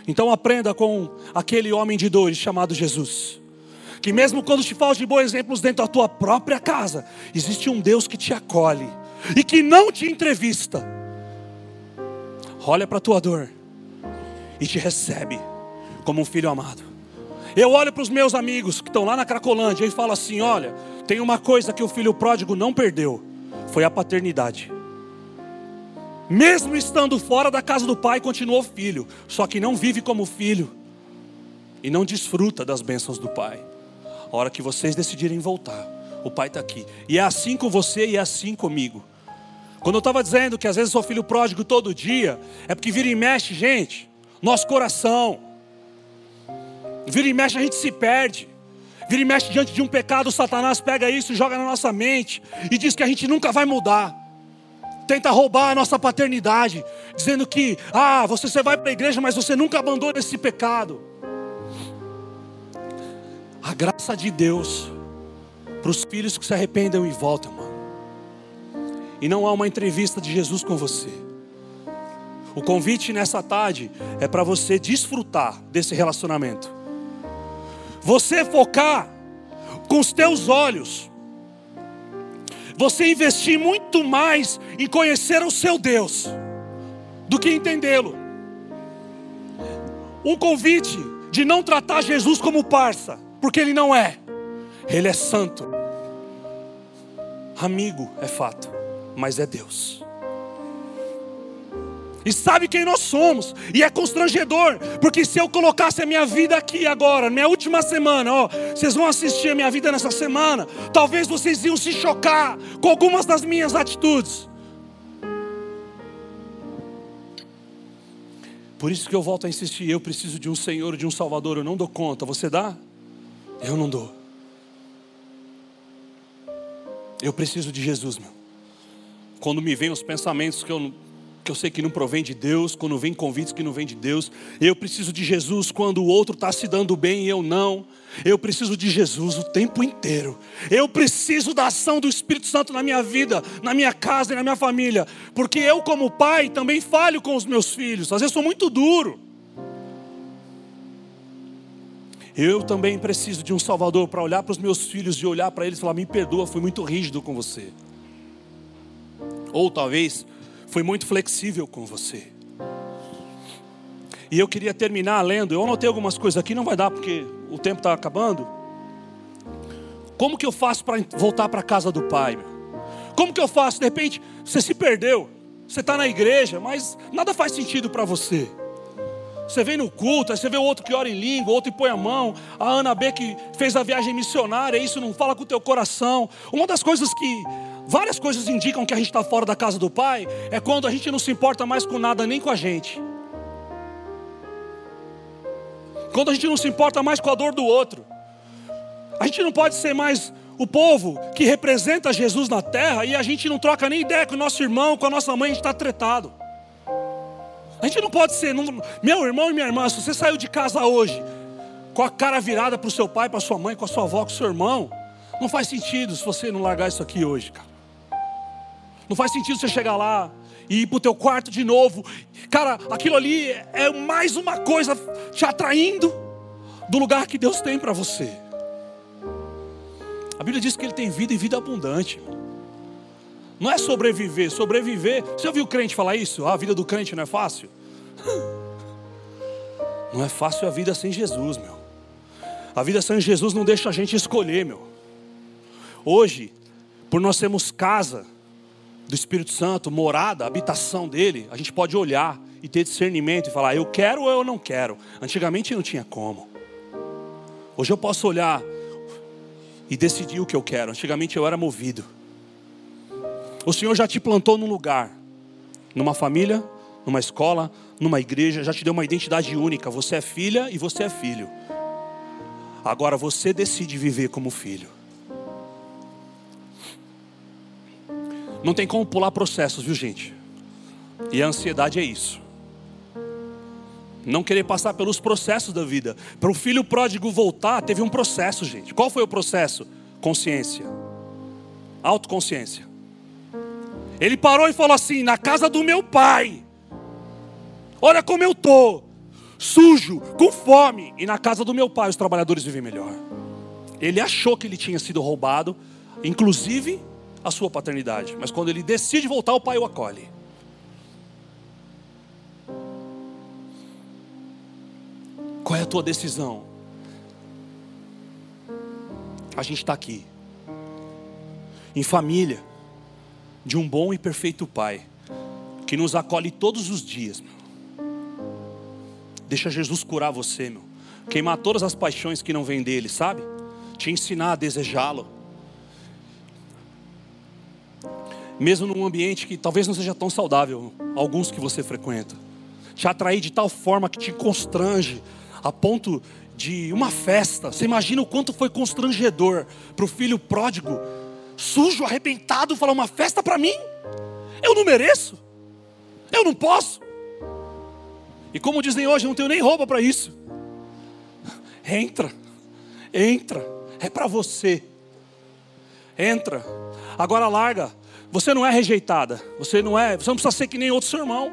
Então aprenda com aquele homem de dores chamado Jesus. Que mesmo quando te faltam bons exemplos dentro da tua própria casa, existe um Deus que te acolhe e que não te entrevista olha para a tua dor e te recebe como um filho amado. Eu olho para os meus amigos que estão lá na Cracolândia e falo assim: olha, tem uma coisa que o filho pródigo não perdeu, foi a paternidade. Mesmo estando fora da casa do pai, continuou filho, só que não vive como filho e não desfruta das bênçãos do pai. A hora que vocês decidirem voltar, o pai está aqui. E é assim com você e é assim comigo. Quando eu estava dizendo que às vezes sou filho pródigo todo dia, é porque vira e mexe, gente, nosso coração. Vira e mexe, a gente se perde. Vira e mexe diante de um pecado, Satanás pega isso e joga na nossa mente e diz que a gente nunca vai mudar. Tenta roubar a nossa paternidade, dizendo que, ah, você, você vai para a igreja, mas você nunca abandona esse pecado. A graça de Deus para os filhos que se arrependam e voltam, mano e não há uma entrevista de Jesus com você. O convite nessa tarde é para você desfrutar desse relacionamento. Você focar com os teus olhos. Você investir muito mais em conhecer o seu Deus do que entendê-lo. Um convite de não tratar Jesus como parça, porque ele não é. Ele é santo. Amigo é fato mas é Deus. E sabe quem nós somos, e é constrangedor, porque se eu colocasse a minha vida aqui agora, minha última semana, ó, vocês vão assistir a minha vida nessa semana, talvez vocês iam se chocar com algumas das minhas atitudes. Por isso que eu volto a insistir, eu preciso de um Senhor, de um Salvador, eu não dou conta, você dá? Eu não dou. Eu preciso de Jesus, meu quando me vêm os pensamentos que eu, que eu sei que não provém de Deus, quando vem convites que não vêm de Deus, eu preciso de Jesus quando o outro está se dando bem e eu não. Eu preciso de Jesus o tempo inteiro. Eu preciso da ação do Espírito Santo na minha vida, na minha casa e na minha família, porque eu, como pai, também falho com os meus filhos. Às vezes sou muito duro. Eu também preciso de um Salvador para olhar para os meus filhos e olhar para eles e falar: me perdoa, fui muito rígido com você. Ou talvez foi muito flexível com você. E eu queria terminar lendo. Eu anotei algumas coisas aqui, não vai dar porque o tempo está acabando. Como que eu faço para voltar para a casa do Pai? Como que eu faço? De repente, você se perdeu. Você está na igreja, mas nada faz sentido para você. Você vem no culto, aí você vê o outro que ora em língua, outro que põe a mão, a Ana B que fez a viagem missionária, isso não fala com o teu coração. Uma das coisas que Várias coisas indicam que a gente está fora da casa do Pai, é quando a gente não se importa mais com nada nem com a gente. Quando a gente não se importa mais com a dor do outro. A gente não pode ser mais o povo que representa Jesus na terra e a gente não troca nem ideia com o nosso irmão, com a nossa mãe, a gente está tretado. A gente não pode ser, não, meu irmão e minha irmã, se você saiu de casa hoje com a cara virada para o seu pai, para sua mãe, com a sua avó, com o seu irmão, não faz sentido se você não largar isso aqui hoje, cara. Não faz sentido você chegar lá e ir para o teu quarto de novo. Cara, aquilo ali é mais uma coisa te atraindo do lugar que Deus tem para você. A Bíblia diz que Ele tem vida e vida abundante. Não é sobreviver, sobreviver. Você ouviu o crente falar isso? Ah, a vida do crente não é fácil? Não é fácil a vida sem Jesus, meu. A vida sem Jesus não deixa a gente escolher, meu. Hoje, por nós sermos casa, do Espírito Santo, morada, habitação dele, a gente pode olhar e ter discernimento e falar, eu quero ou eu não quero. Antigamente não tinha como. Hoje eu posso olhar e decidir o que eu quero. Antigamente eu era movido. O Senhor já te plantou num lugar, numa família, numa escola, numa igreja, já te deu uma identidade única. Você é filha e você é filho. Agora você decide viver como filho. Não tem como pular processos, viu gente? E a ansiedade é isso. Não querer passar pelos processos da vida. Para o filho pródigo voltar, teve um processo, gente. Qual foi o processo? Consciência. Autoconsciência. Ele parou e falou assim: na casa do meu pai. Olha como eu tô, sujo, com fome, e na casa do meu pai os trabalhadores vivem melhor. Ele achou que ele tinha sido roubado, inclusive a sua paternidade. Mas quando ele decide voltar, o pai o acolhe. Qual é a tua decisão? A gente está aqui, em família, de um bom e perfeito Pai, que nos acolhe todos os dias. Meu. Deixa Jesus curar você, meu. Queimar todas as paixões que não vêm dele, sabe? Te ensinar a desejá-lo mesmo num ambiente que talvez não seja tão saudável, alguns que você frequenta, te atrair de tal forma que te constrange, a ponto de uma festa. Você imagina o quanto foi constrangedor para o filho pródigo, sujo, arrebentado, falar: uma festa para mim? Eu não mereço, eu não posso. E como dizem hoje, eu não tenho nem roupa para isso. Entra, entra, é para você. Entra, agora larga você não é rejeitada. Você não é. Você não precisa ser que nem outro seu irmão.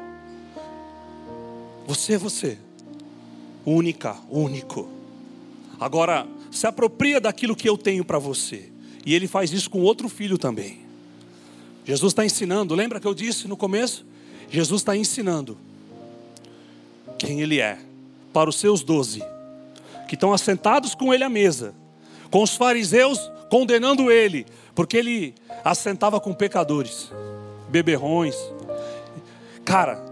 Você é você. Única, único. Agora, se apropria daquilo que eu tenho para você. E ele faz isso com outro filho também. Jesus está ensinando. Lembra que eu disse no começo? Jesus está ensinando quem ele é para os seus doze que estão assentados com ele à mesa, com os fariseus condenando ele, porque ele assentava com pecadores, beberrões. Cara,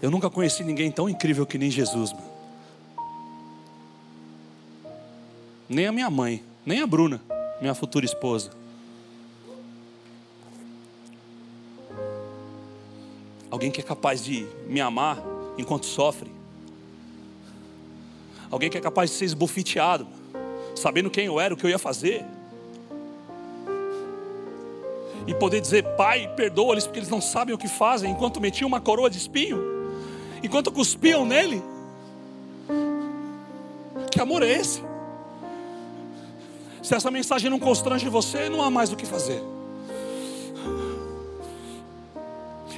eu nunca conheci ninguém tão incrível que nem Jesus. Mano. Nem a minha mãe, nem a Bruna, minha futura esposa. Alguém que é capaz de me amar enquanto sofre. Alguém que é capaz de ser esbofeteado, sabendo quem eu era, o que eu ia fazer e poder dizer: Pai, perdoa-lhes porque eles não sabem o que fazem, enquanto metiam uma coroa de espinho, enquanto cuspiam nele. Que amor é esse? Se essa mensagem não constrange você, não há mais o que fazer.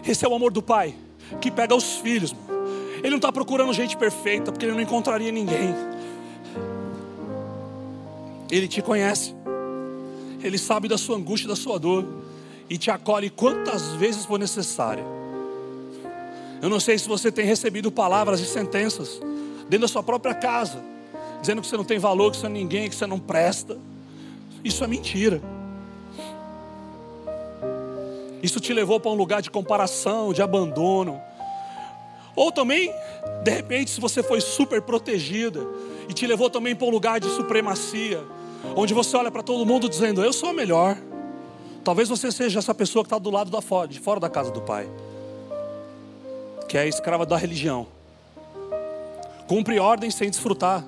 Esse é o amor do Pai que pega os filhos. Ele não está procurando gente perfeita, porque ele não encontraria ninguém. Ele te conhece, ele sabe da sua angústia, da sua dor e te acolhe quantas vezes for necessário. Eu não sei se você tem recebido palavras e sentenças dentro da sua própria casa, dizendo que você não tem valor, que você é ninguém, que você não presta. Isso é mentira. Isso te levou para um lugar de comparação, de abandono. Ou também, de repente, se você foi super protegida e te levou também para um lugar de supremacia, onde você olha para todo mundo dizendo: Eu sou melhor. Talvez você seja essa pessoa que está do lado da fora, de fora da casa do Pai, que é escrava da religião, cumpre ordens sem desfrutar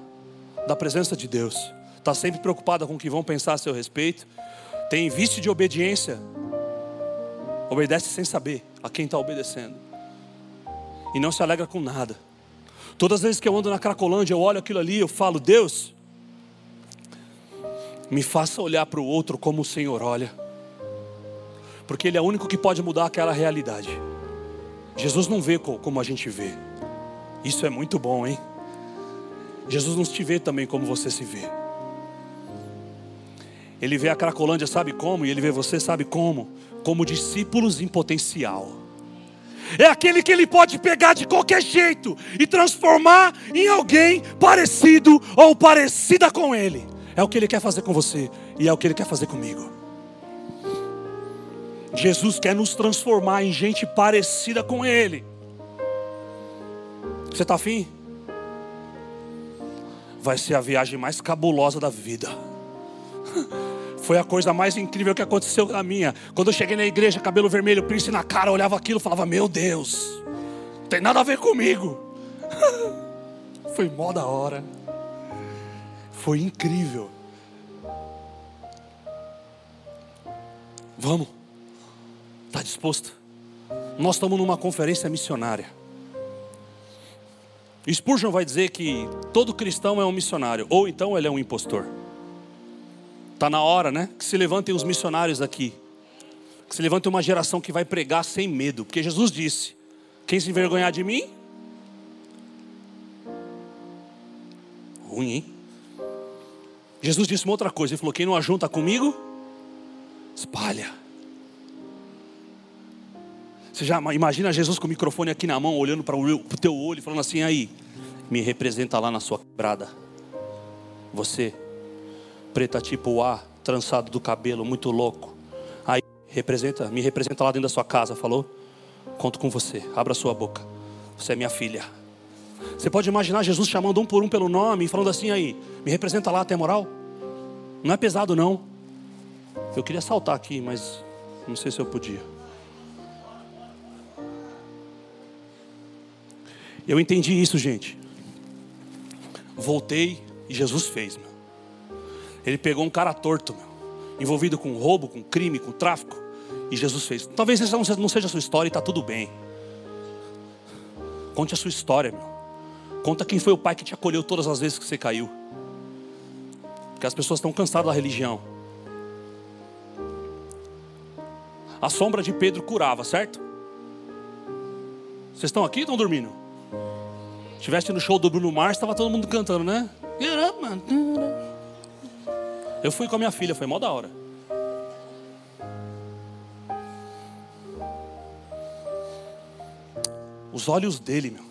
da presença de Deus, está sempre preocupada com o que vão pensar a seu respeito, tem vício de obediência, obedece sem saber a quem está obedecendo, e não se alegra com nada. Todas as vezes que eu ando na Cracolândia, eu olho aquilo ali, eu falo, Deus, me faça olhar para o outro como o Senhor olha porque Ele é o único que pode mudar aquela realidade. Jesus não vê como a gente vê, isso é muito bom, hein? Jesus não te vê também como você se vê. Ele vê a Cracolândia, sabe como? E ele vê você, sabe como? Como discípulos em potencial. É aquele que ele pode pegar de qualquer jeito e transformar em alguém parecido ou parecida com ele. É o que ele quer fazer com você e é o que ele quer fazer comigo. Jesus quer nos transformar em gente parecida com Ele. Você está afim? Vai ser a viagem mais cabulosa da vida. Foi a coisa mais incrível que aconteceu na minha. Quando eu cheguei na igreja, cabelo vermelho, príncipe na cara, olhava aquilo e falava: Meu Deus, não tem nada a ver comigo. Foi mó da hora. Foi incrível. Vamos. Está disposto? Nós estamos numa conferência missionária. Spurgeon vai dizer que todo cristão é um missionário, ou então ele é um impostor. Está na hora, né? Que se levantem os missionários aqui. Que se levante uma geração que vai pregar sem medo. Porque Jesus disse: Quem se envergonhar de mim? Ruim, hein? Jesus disse uma outra coisa. Ele falou: Quem não ajunta comigo, espalha. Você já imagina Jesus com o microfone aqui na mão, olhando para o teu olho, falando assim: Aí, me representa lá na sua quebrada. Você preta tipo A, trançado do cabelo, muito louco. Aí representa, me representa lá dentro da sua casa, falou? Conto com você. Abra sua boca. Você é minha filha. Você pode imaginar Jesus chamando um por um pelo nome e falando assim aí, me representa lá, tem moral? Não é pesado não. Eu queria saltar aqui, mas não sei se eu podia. Eu entendi isso, gente. Voltei e Jesus fez, meu. Ele pegou um cara torto, meu, envolvido com roubo, com crime, com tráfico. E Jesus fez. Talvez essa não seja a sua história e está tudo bem. Conte a sua história, meu. Conta quem foi o pai que te acolheu todas as vezes que você caiu. Porque as pessoas estão cansadas da religião. A sombra de Pedro curava, certo? Vocês estão aqui ou estão dormindo? Estiveste no show do Bruno Mars, estava todo mundo cantando, né? Eu fui com a minha filha, foi mó da hora. Os olhos dele, meu.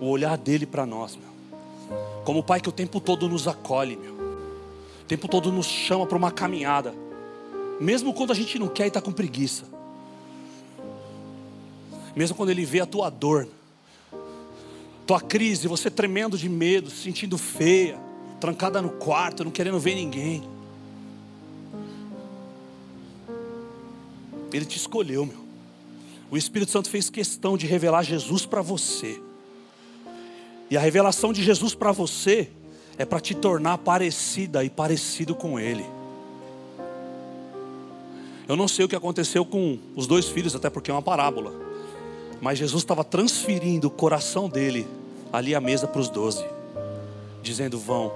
O olhar dele para nós, meu. Como o pai que o tempo todo nos acolhe, meu. O tempo todo nos chama para uma caminhada. Mesmo quando a gente não quer e está com preguiça. Mesmo quando ele vê a tua dor, tua crise, você tremendo de medo, se sentindo feia trancada no quarto, não querendo ver ninguém. Ele te escolheu, meu. O Espírito Santo fez questão de revelar Jesus para você. E a revelação de Jesus para você é para te tornar parecida e parecido com Ele. Eu não sei o que aconteceu com os dois filhos, até porque é uma parábola. Mas Jesus estava transferindo o coração dele ali à mesa para os doze, dizendo: Vão,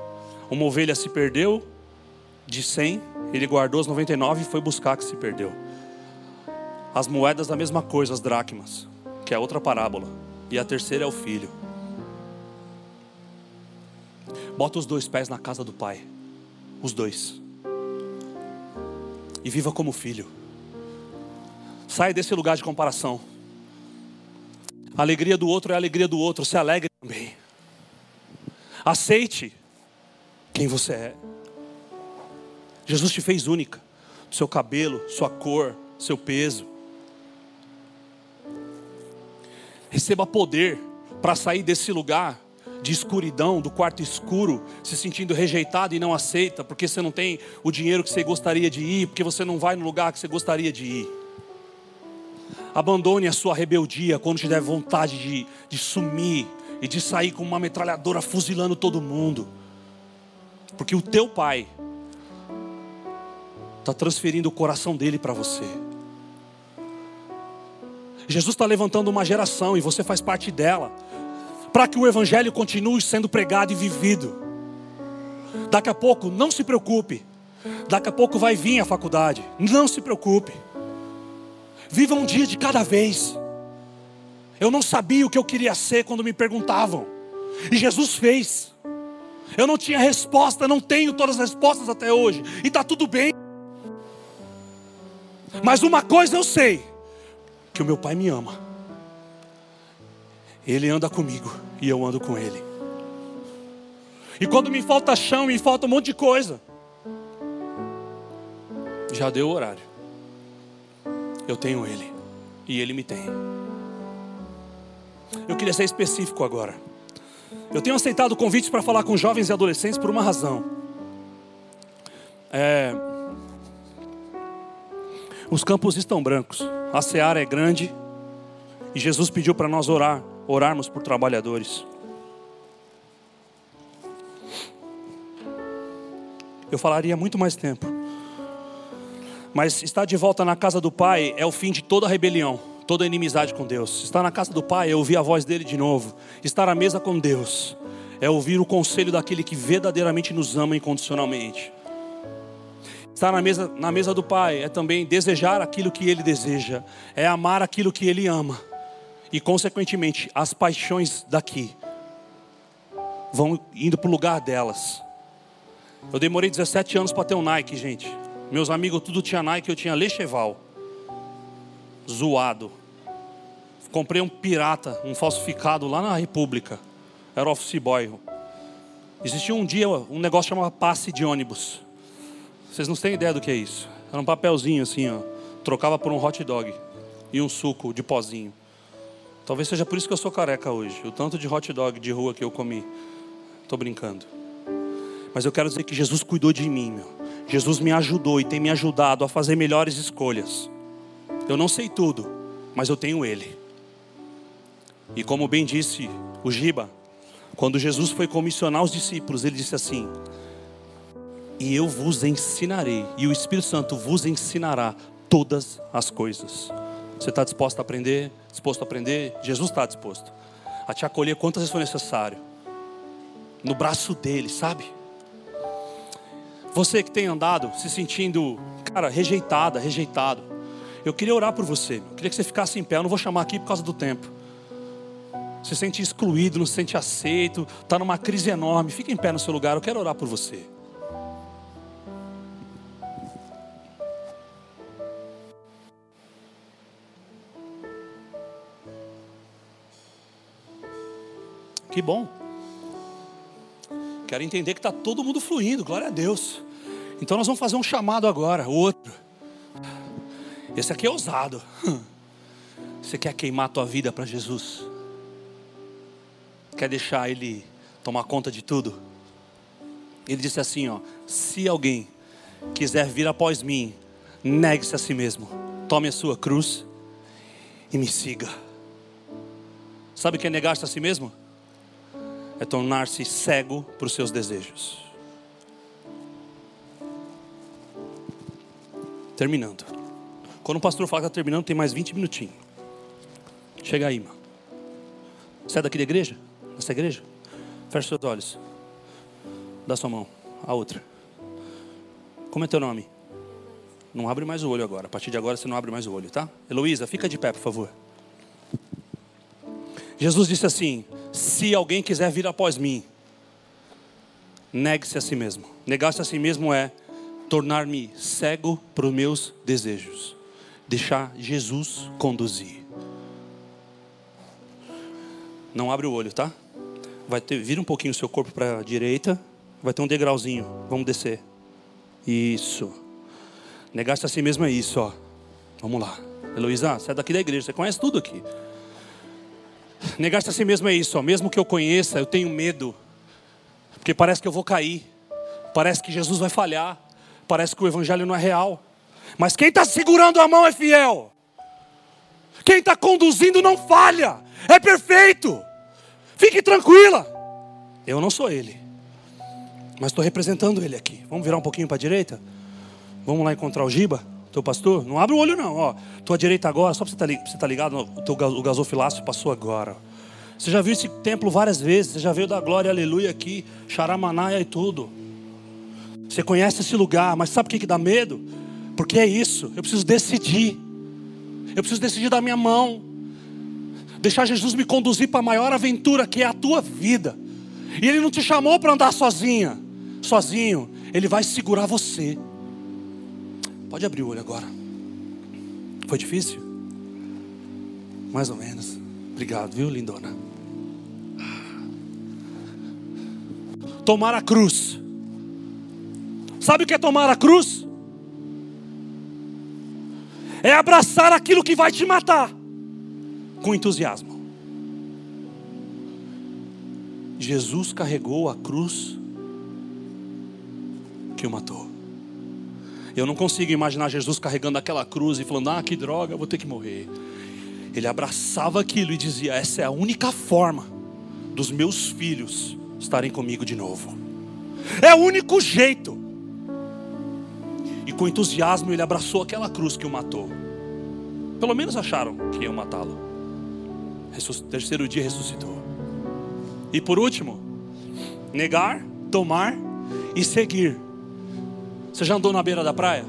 uma ovelha se perdeu de 100, ele guardou as 99 e foi buscar que se perdeu. As moedas, a mesma coisa, as dracmas, que é outra parábola. E a terceira é o filho. Bota os dois pés na casa do pai, os dois. E viva como filho. Saia desse lugar de comparação. A alegria do outro é a alegria do outro, se alegre também. Aceite quem você é. Jesus te fez única. Seu cabelo, sua cor, seu peso. Receba poder para sair desse lugar de escuridão, do quarto escuro, se sentindo rejeitado e não aceita, porque você não tem o dinheiro que você gostaria de ir, porque você não vai no lugar que você gostaria de ir. Abandone a sua rebeldia quando tiver vontade de, de sumir e de sair com uma metralhadora fuzilando todo mundo. Porque o teu pai está transferindo o coração dele para você. Jesus está levantando uma geração e você faz parte dela, para que o Evangelho continue sendo pregado e vivido. Daqui a pouco, não se preocupe, daqui a pouco vai vir a faculdade, não se preocupe, viva um dia de cada vez. Eu não sabia o que eu queria ser quando me perguntavam, e Jesus fez. Eu não tinha resposta, não tenho todas as respostas até hoje. E está tudo bem. Mas uma coisa eu sei: que o meu pai me ama. Ele anda comigo e eu ando com ele. E quando me falta chão, me falta um monte de coisa. Já deu o horário. Eu tenho ele e ele me tem. Eu queria ser específico agora. Eu tenho aceitado convites para falar com jovens e adolescentes por uma razão. É... Os campos estão brancos, a seara é grande e Jesus pediu para nós orar, orarmos por trabalhadores. Eu falaria muito mais tempo. Mas estar de volta na casa do Pai é o fim de toda rebelião, toda inimizade com Deus. Estar na casa do Pai é ouvir a voz dele de novo. Estar à mesa com Deus é ouvir o conselho daquele que verdadeiramente nos ama incondicionalmente. Estar na mesa, na mesa do Pai é também desejar aquilo que Ele deseja, é amar aquilo que Ele ama, e consequentemente as paixões daqui vão indo para o lugar delas. Eu demorei 17 anos para ter um Nike, gente. Meus amigos tudo tinha Nike, eu tinha Lecheval. Zoado. Comprei um pirata, um falsificado lá na República. Era office boy. Existia um dia um negócio chamado passe de ônibus. Vocês não têm ideia do que é isso. Era um papelzinho assim, ó. Trocava por um hot dog e um suco de pozinho. Talvez seja por isso que eu sou careca hoje. O tanto de hot dog de rua que eu comi. Estou brincando. Mas eu quero dizer que Jesus cuidou de mim, meu. Jesus me ajudou e tem me ajudado a fazer melhores escolhas. Eu não sei tudo, mas eu tenho Ele. E como bem disse o Giba, quando Jesus foi comissionar os discípulos, ele disse assim: E eu vos ensinarei, e o Espírito Santo vos ensinará todas as coisas. Você está disposto a aprender? Disposto a aprender? Jesus está disposto a te acolher quantas vezes for necessário. No braço dele, sabe? Você que tem andado se sentindo, cara, rejeitada, rejeitado. Eu queria orar por você. Eu queria que você ficasse em pé. Eu não vou chamar aqui por causa do tempo. Se sente excluído, não se sente aceito, está numa crise enorme. Fica em pé no seu lugar. Eu quero orar por você. Que bom. Quero entender que está todo mundo fluindo, glória a Deus. Então nós vamos fazer um chamado agora, outro. Esse aqui é ousado. Você quer queimar a tua vida para Jesus? Quer deixar Ele tomar conta de tudo? Ele disse assim: ó, se alguém quiser vir após mim, negue-se a si mesmo, tome a sua cruz e me siga. Sabe o que é negar-se a si mesmo? é tornar-se cego para os seus desejos. Terminando. Quando o pastor fala que está terminando, tem mais 20 minutinhos. Chega aí, mano. Você é daqui da igreja? Essa igreja? Feche seus olhos. Dá sua mão. A outra. Como é teu nome? Não abre mais o olho agora. A partir de agora você não abre mais o olho, tá? Heloísa, fica de pé, por favor. Jesus disse assim: se alguém quiser vir após mim, negue-se a si mesmo. Negar-se a si mesmo é tornar-me cego para os meus desejos, deixar Jesus conduzir. Não abre o olho, tá? Vai ter, vira um pouquinho o seu corpo para a direita, vai ter um degrauzinho. Vamos descer. Isso. Negar-se a si mesmo é isso, ó. Vamos lá. Heloísa, você é daqui da igreja, você conhece tudo aqui. Negar-se a si mesmo é isso, ó. mesmo que eu conheça, eu tenho medo, porque parece que eu vou cair, parece que Jesus vai falhar, parece que o Evangelho não é real. Mas quem está segurando a mão é fiel, quem está conduzindo não falha, é perfeito. Fique tranquila, eu não sou ele, mas estou representando ele aqui. Vamos virar um pouquinho para a direita? Vamos lá encontrar o Giba? teu pastor, não abre o olho não, ó. Tua direita agora, só para você estar tá ligado, o teu o gasofilácio passou agora. Você já viu esse templo várias vezes, você já veio da glória, aleluia aqui, xaramanaia e tudo. Você conhece esse lugar, mas sabe o que, que dá medo? Porque é isso, eu preciso decidir. Eu preciso decidir da minha mão. Deixar Jesus me conduzir para a maior aventura que é a tua vida. E Ele não te chamou para andar sozinha, sozinho. Ele vai segurar você. Pode abrir o olho agora. Foi difícil? Mais ou menos. Obrigado, viu, lindona? Tomar a cruz. Sabe o que é tomar a cruz? É abraçar aquilo que vai te matar com entusiasmo. Jesus carregou a cruz que o matou. Eu não consigo imaginar Jesus carregando aquela cruz e falando: Ah, que droga, vou ter que morrer. Ele abraçava aquilo e dizia: Essa é a única forma dos meus filhos estarem comigo de novo. É o único jeito. Com entusiasmo ele abraçou aquela cruz que o matou. Pelo menos acharam que iam matá-lo. Terceiro dia ressuscitou. E por último, negar, tomar e seguir. Você já andou na beira da praia?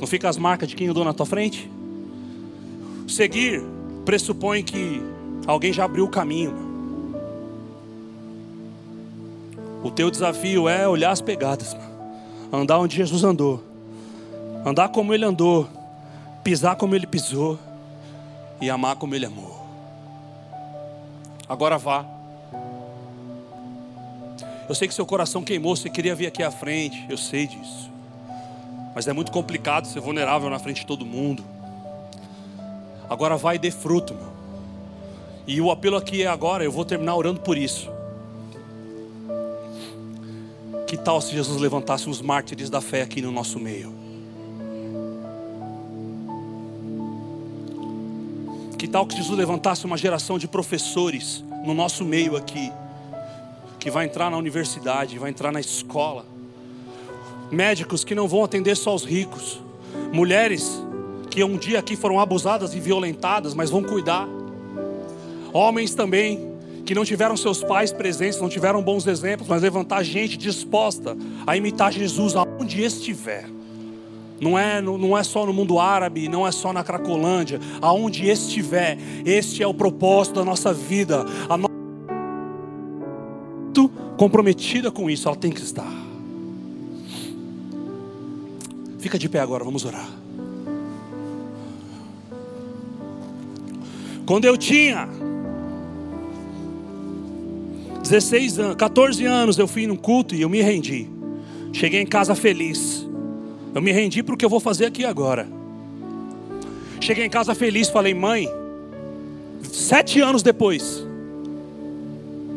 Não fica as marcas de quem andou na tua frente? Seguir pressupõe que alguém já abriu o caminho. O teu desafio é olhar as pegadas, andar onde Jesus andou, andar como ele andou, pisar como ele pisou e amar como ele amou. Agora vá. Eu sei que seu coração queimou, você queria vir aqui à frente, eu sei disso. Mas é muito complicado ser vulnerável na frente de todo mundo. Agora vai e dê fruto, meu. E o apelo aqui é agora, eu vou terminar orando por isso. Que tal se Jesus levantasse os mártires da fé aqui no nosso meio? Que tal que Jesus levantasse uma geração de professores no nosso meio aqui, que vai entrar na universidade, vai entrar na escola, médicos que não vão atender só os ricos, mulheres que um dia aqui foram abusadas e violentadas, mas vão cuidar. Homens também que não tiveram seus pais presentes, não tiveram bons exemplos, mas levantar gente disposta a imitar Jesus aonde estiver. Não é, não é só no mundo árabe, não é só na Cracolândia, aonde estiver, este é o propósito da nossa vida. A nossa comprometida com isso, ela tem que estar. Fica de pé agora, vamos orar. Quando eu tinha 16 anos, 14 anos, eu fui num culto e eu me rendi. Cheguei em casa feliz. Eu me rendi o que eu vou fazer aqui agora. Cheguei em casa feliz, falei, mãe, sete anos depois,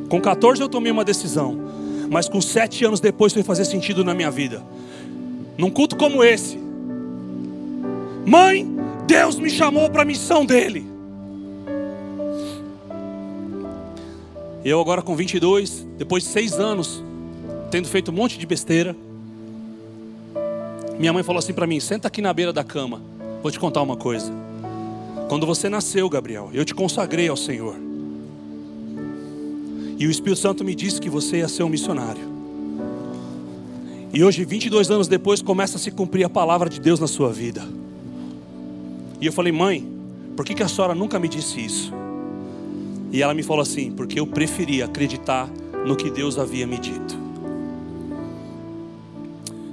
com 14 eu tomei uma decisão, mas com sete anos depois foi fazer sentido na minha vida. Num culto como esse, mãe, Deus me chamou para a missão dele. Eu agora com 22, depois de seis anos, tendo feito um monte de besteira, minha mãe falou assim para mim: senta aqui na beira da cama, vou te contar uma coisa. Quando você nasceu, Gabriel, eu te consagrei ao Senhor. E o Espírito Santo me disse que você ia ser um missionário. E hoje, 22 anos depois, começa a se cumprir a palavra de Deus na sua vida. E eu falei, mãe, por que, que a senhora nunca me disse isso? E ela me falou assim: porque eu preferia acreditar no que Deus havia me dito.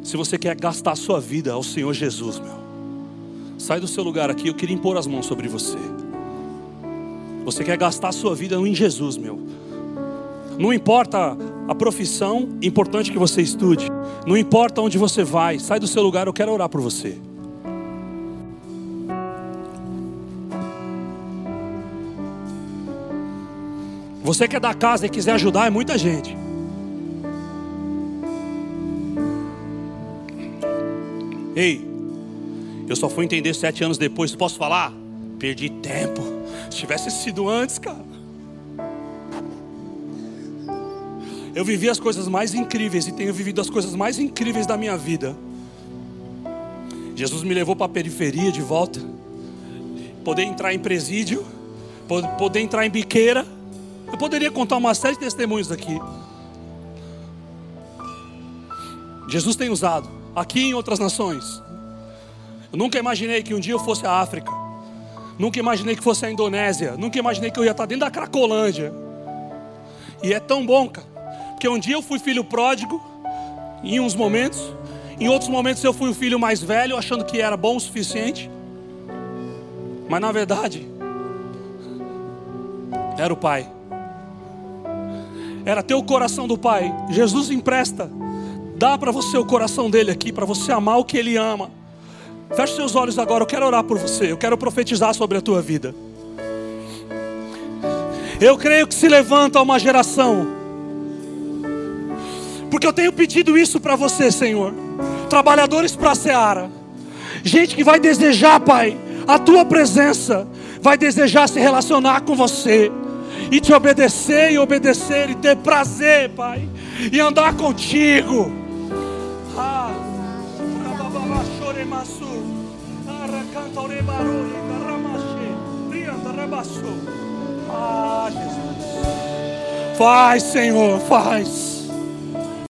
Se você quer gastar a sua vida ao Senhor Jesus, meu, sai do seu lugar aqui, eu queria impor as mãos sobre você. Você quer gastar a sua vida em Jesus, meu. Não importa a profissão, importante que você estude. Não importa onde você vai, sai do seu lugar, eu quero orar por você. Você que é da casa e quiser ajudar, é muita gente. Ei, eu só fui entender sete anos depois. Posso falar? Perdi tempo. Se tivesse sido antes, cara. Eu vivi as coisas mais incríveis e tenho vivido as coisas mais incríveis da minha vida. Jesus me levou para a periferia de volta. Poder entrar em presídio, poder entrar em biqueira eu poderia contar uma série de testemunhos aqui. Jesus tem usado aqui em outras nações. Eu nunca imaginei que um dia eu fosse a África. Nunca imaginei que fosse a Indonésia. Nunca imaginei que eu ia estar dentro da Cracolândia. E é tão bom, cara. Porque um dia eu fui filho pródigo, em uns momentos. Em outros momentos eu fui o filho mais velho, achando que era bom o suficiente. Mas na verdade, era o pai era ter o coração do Pai. Jesus empresta, dá para você o coração dele aqui, para você amar o que ele ama. Feche seus olhos agora, eu quero orar por você, eu quero profetizar sobre a tua vida. Eu creio que se levanta uma geração. Porque eu tenho pedido isso para você, Senhor. Trabalhadores para a seara. Gente que vai desejar, Pai, a tua presença. Vai desejar se relacionar com você. E te obedecer e obedecer e ter prazer, Pai. E andar contigo. Ah, ah, Jesus. Faz, Senhor, faz.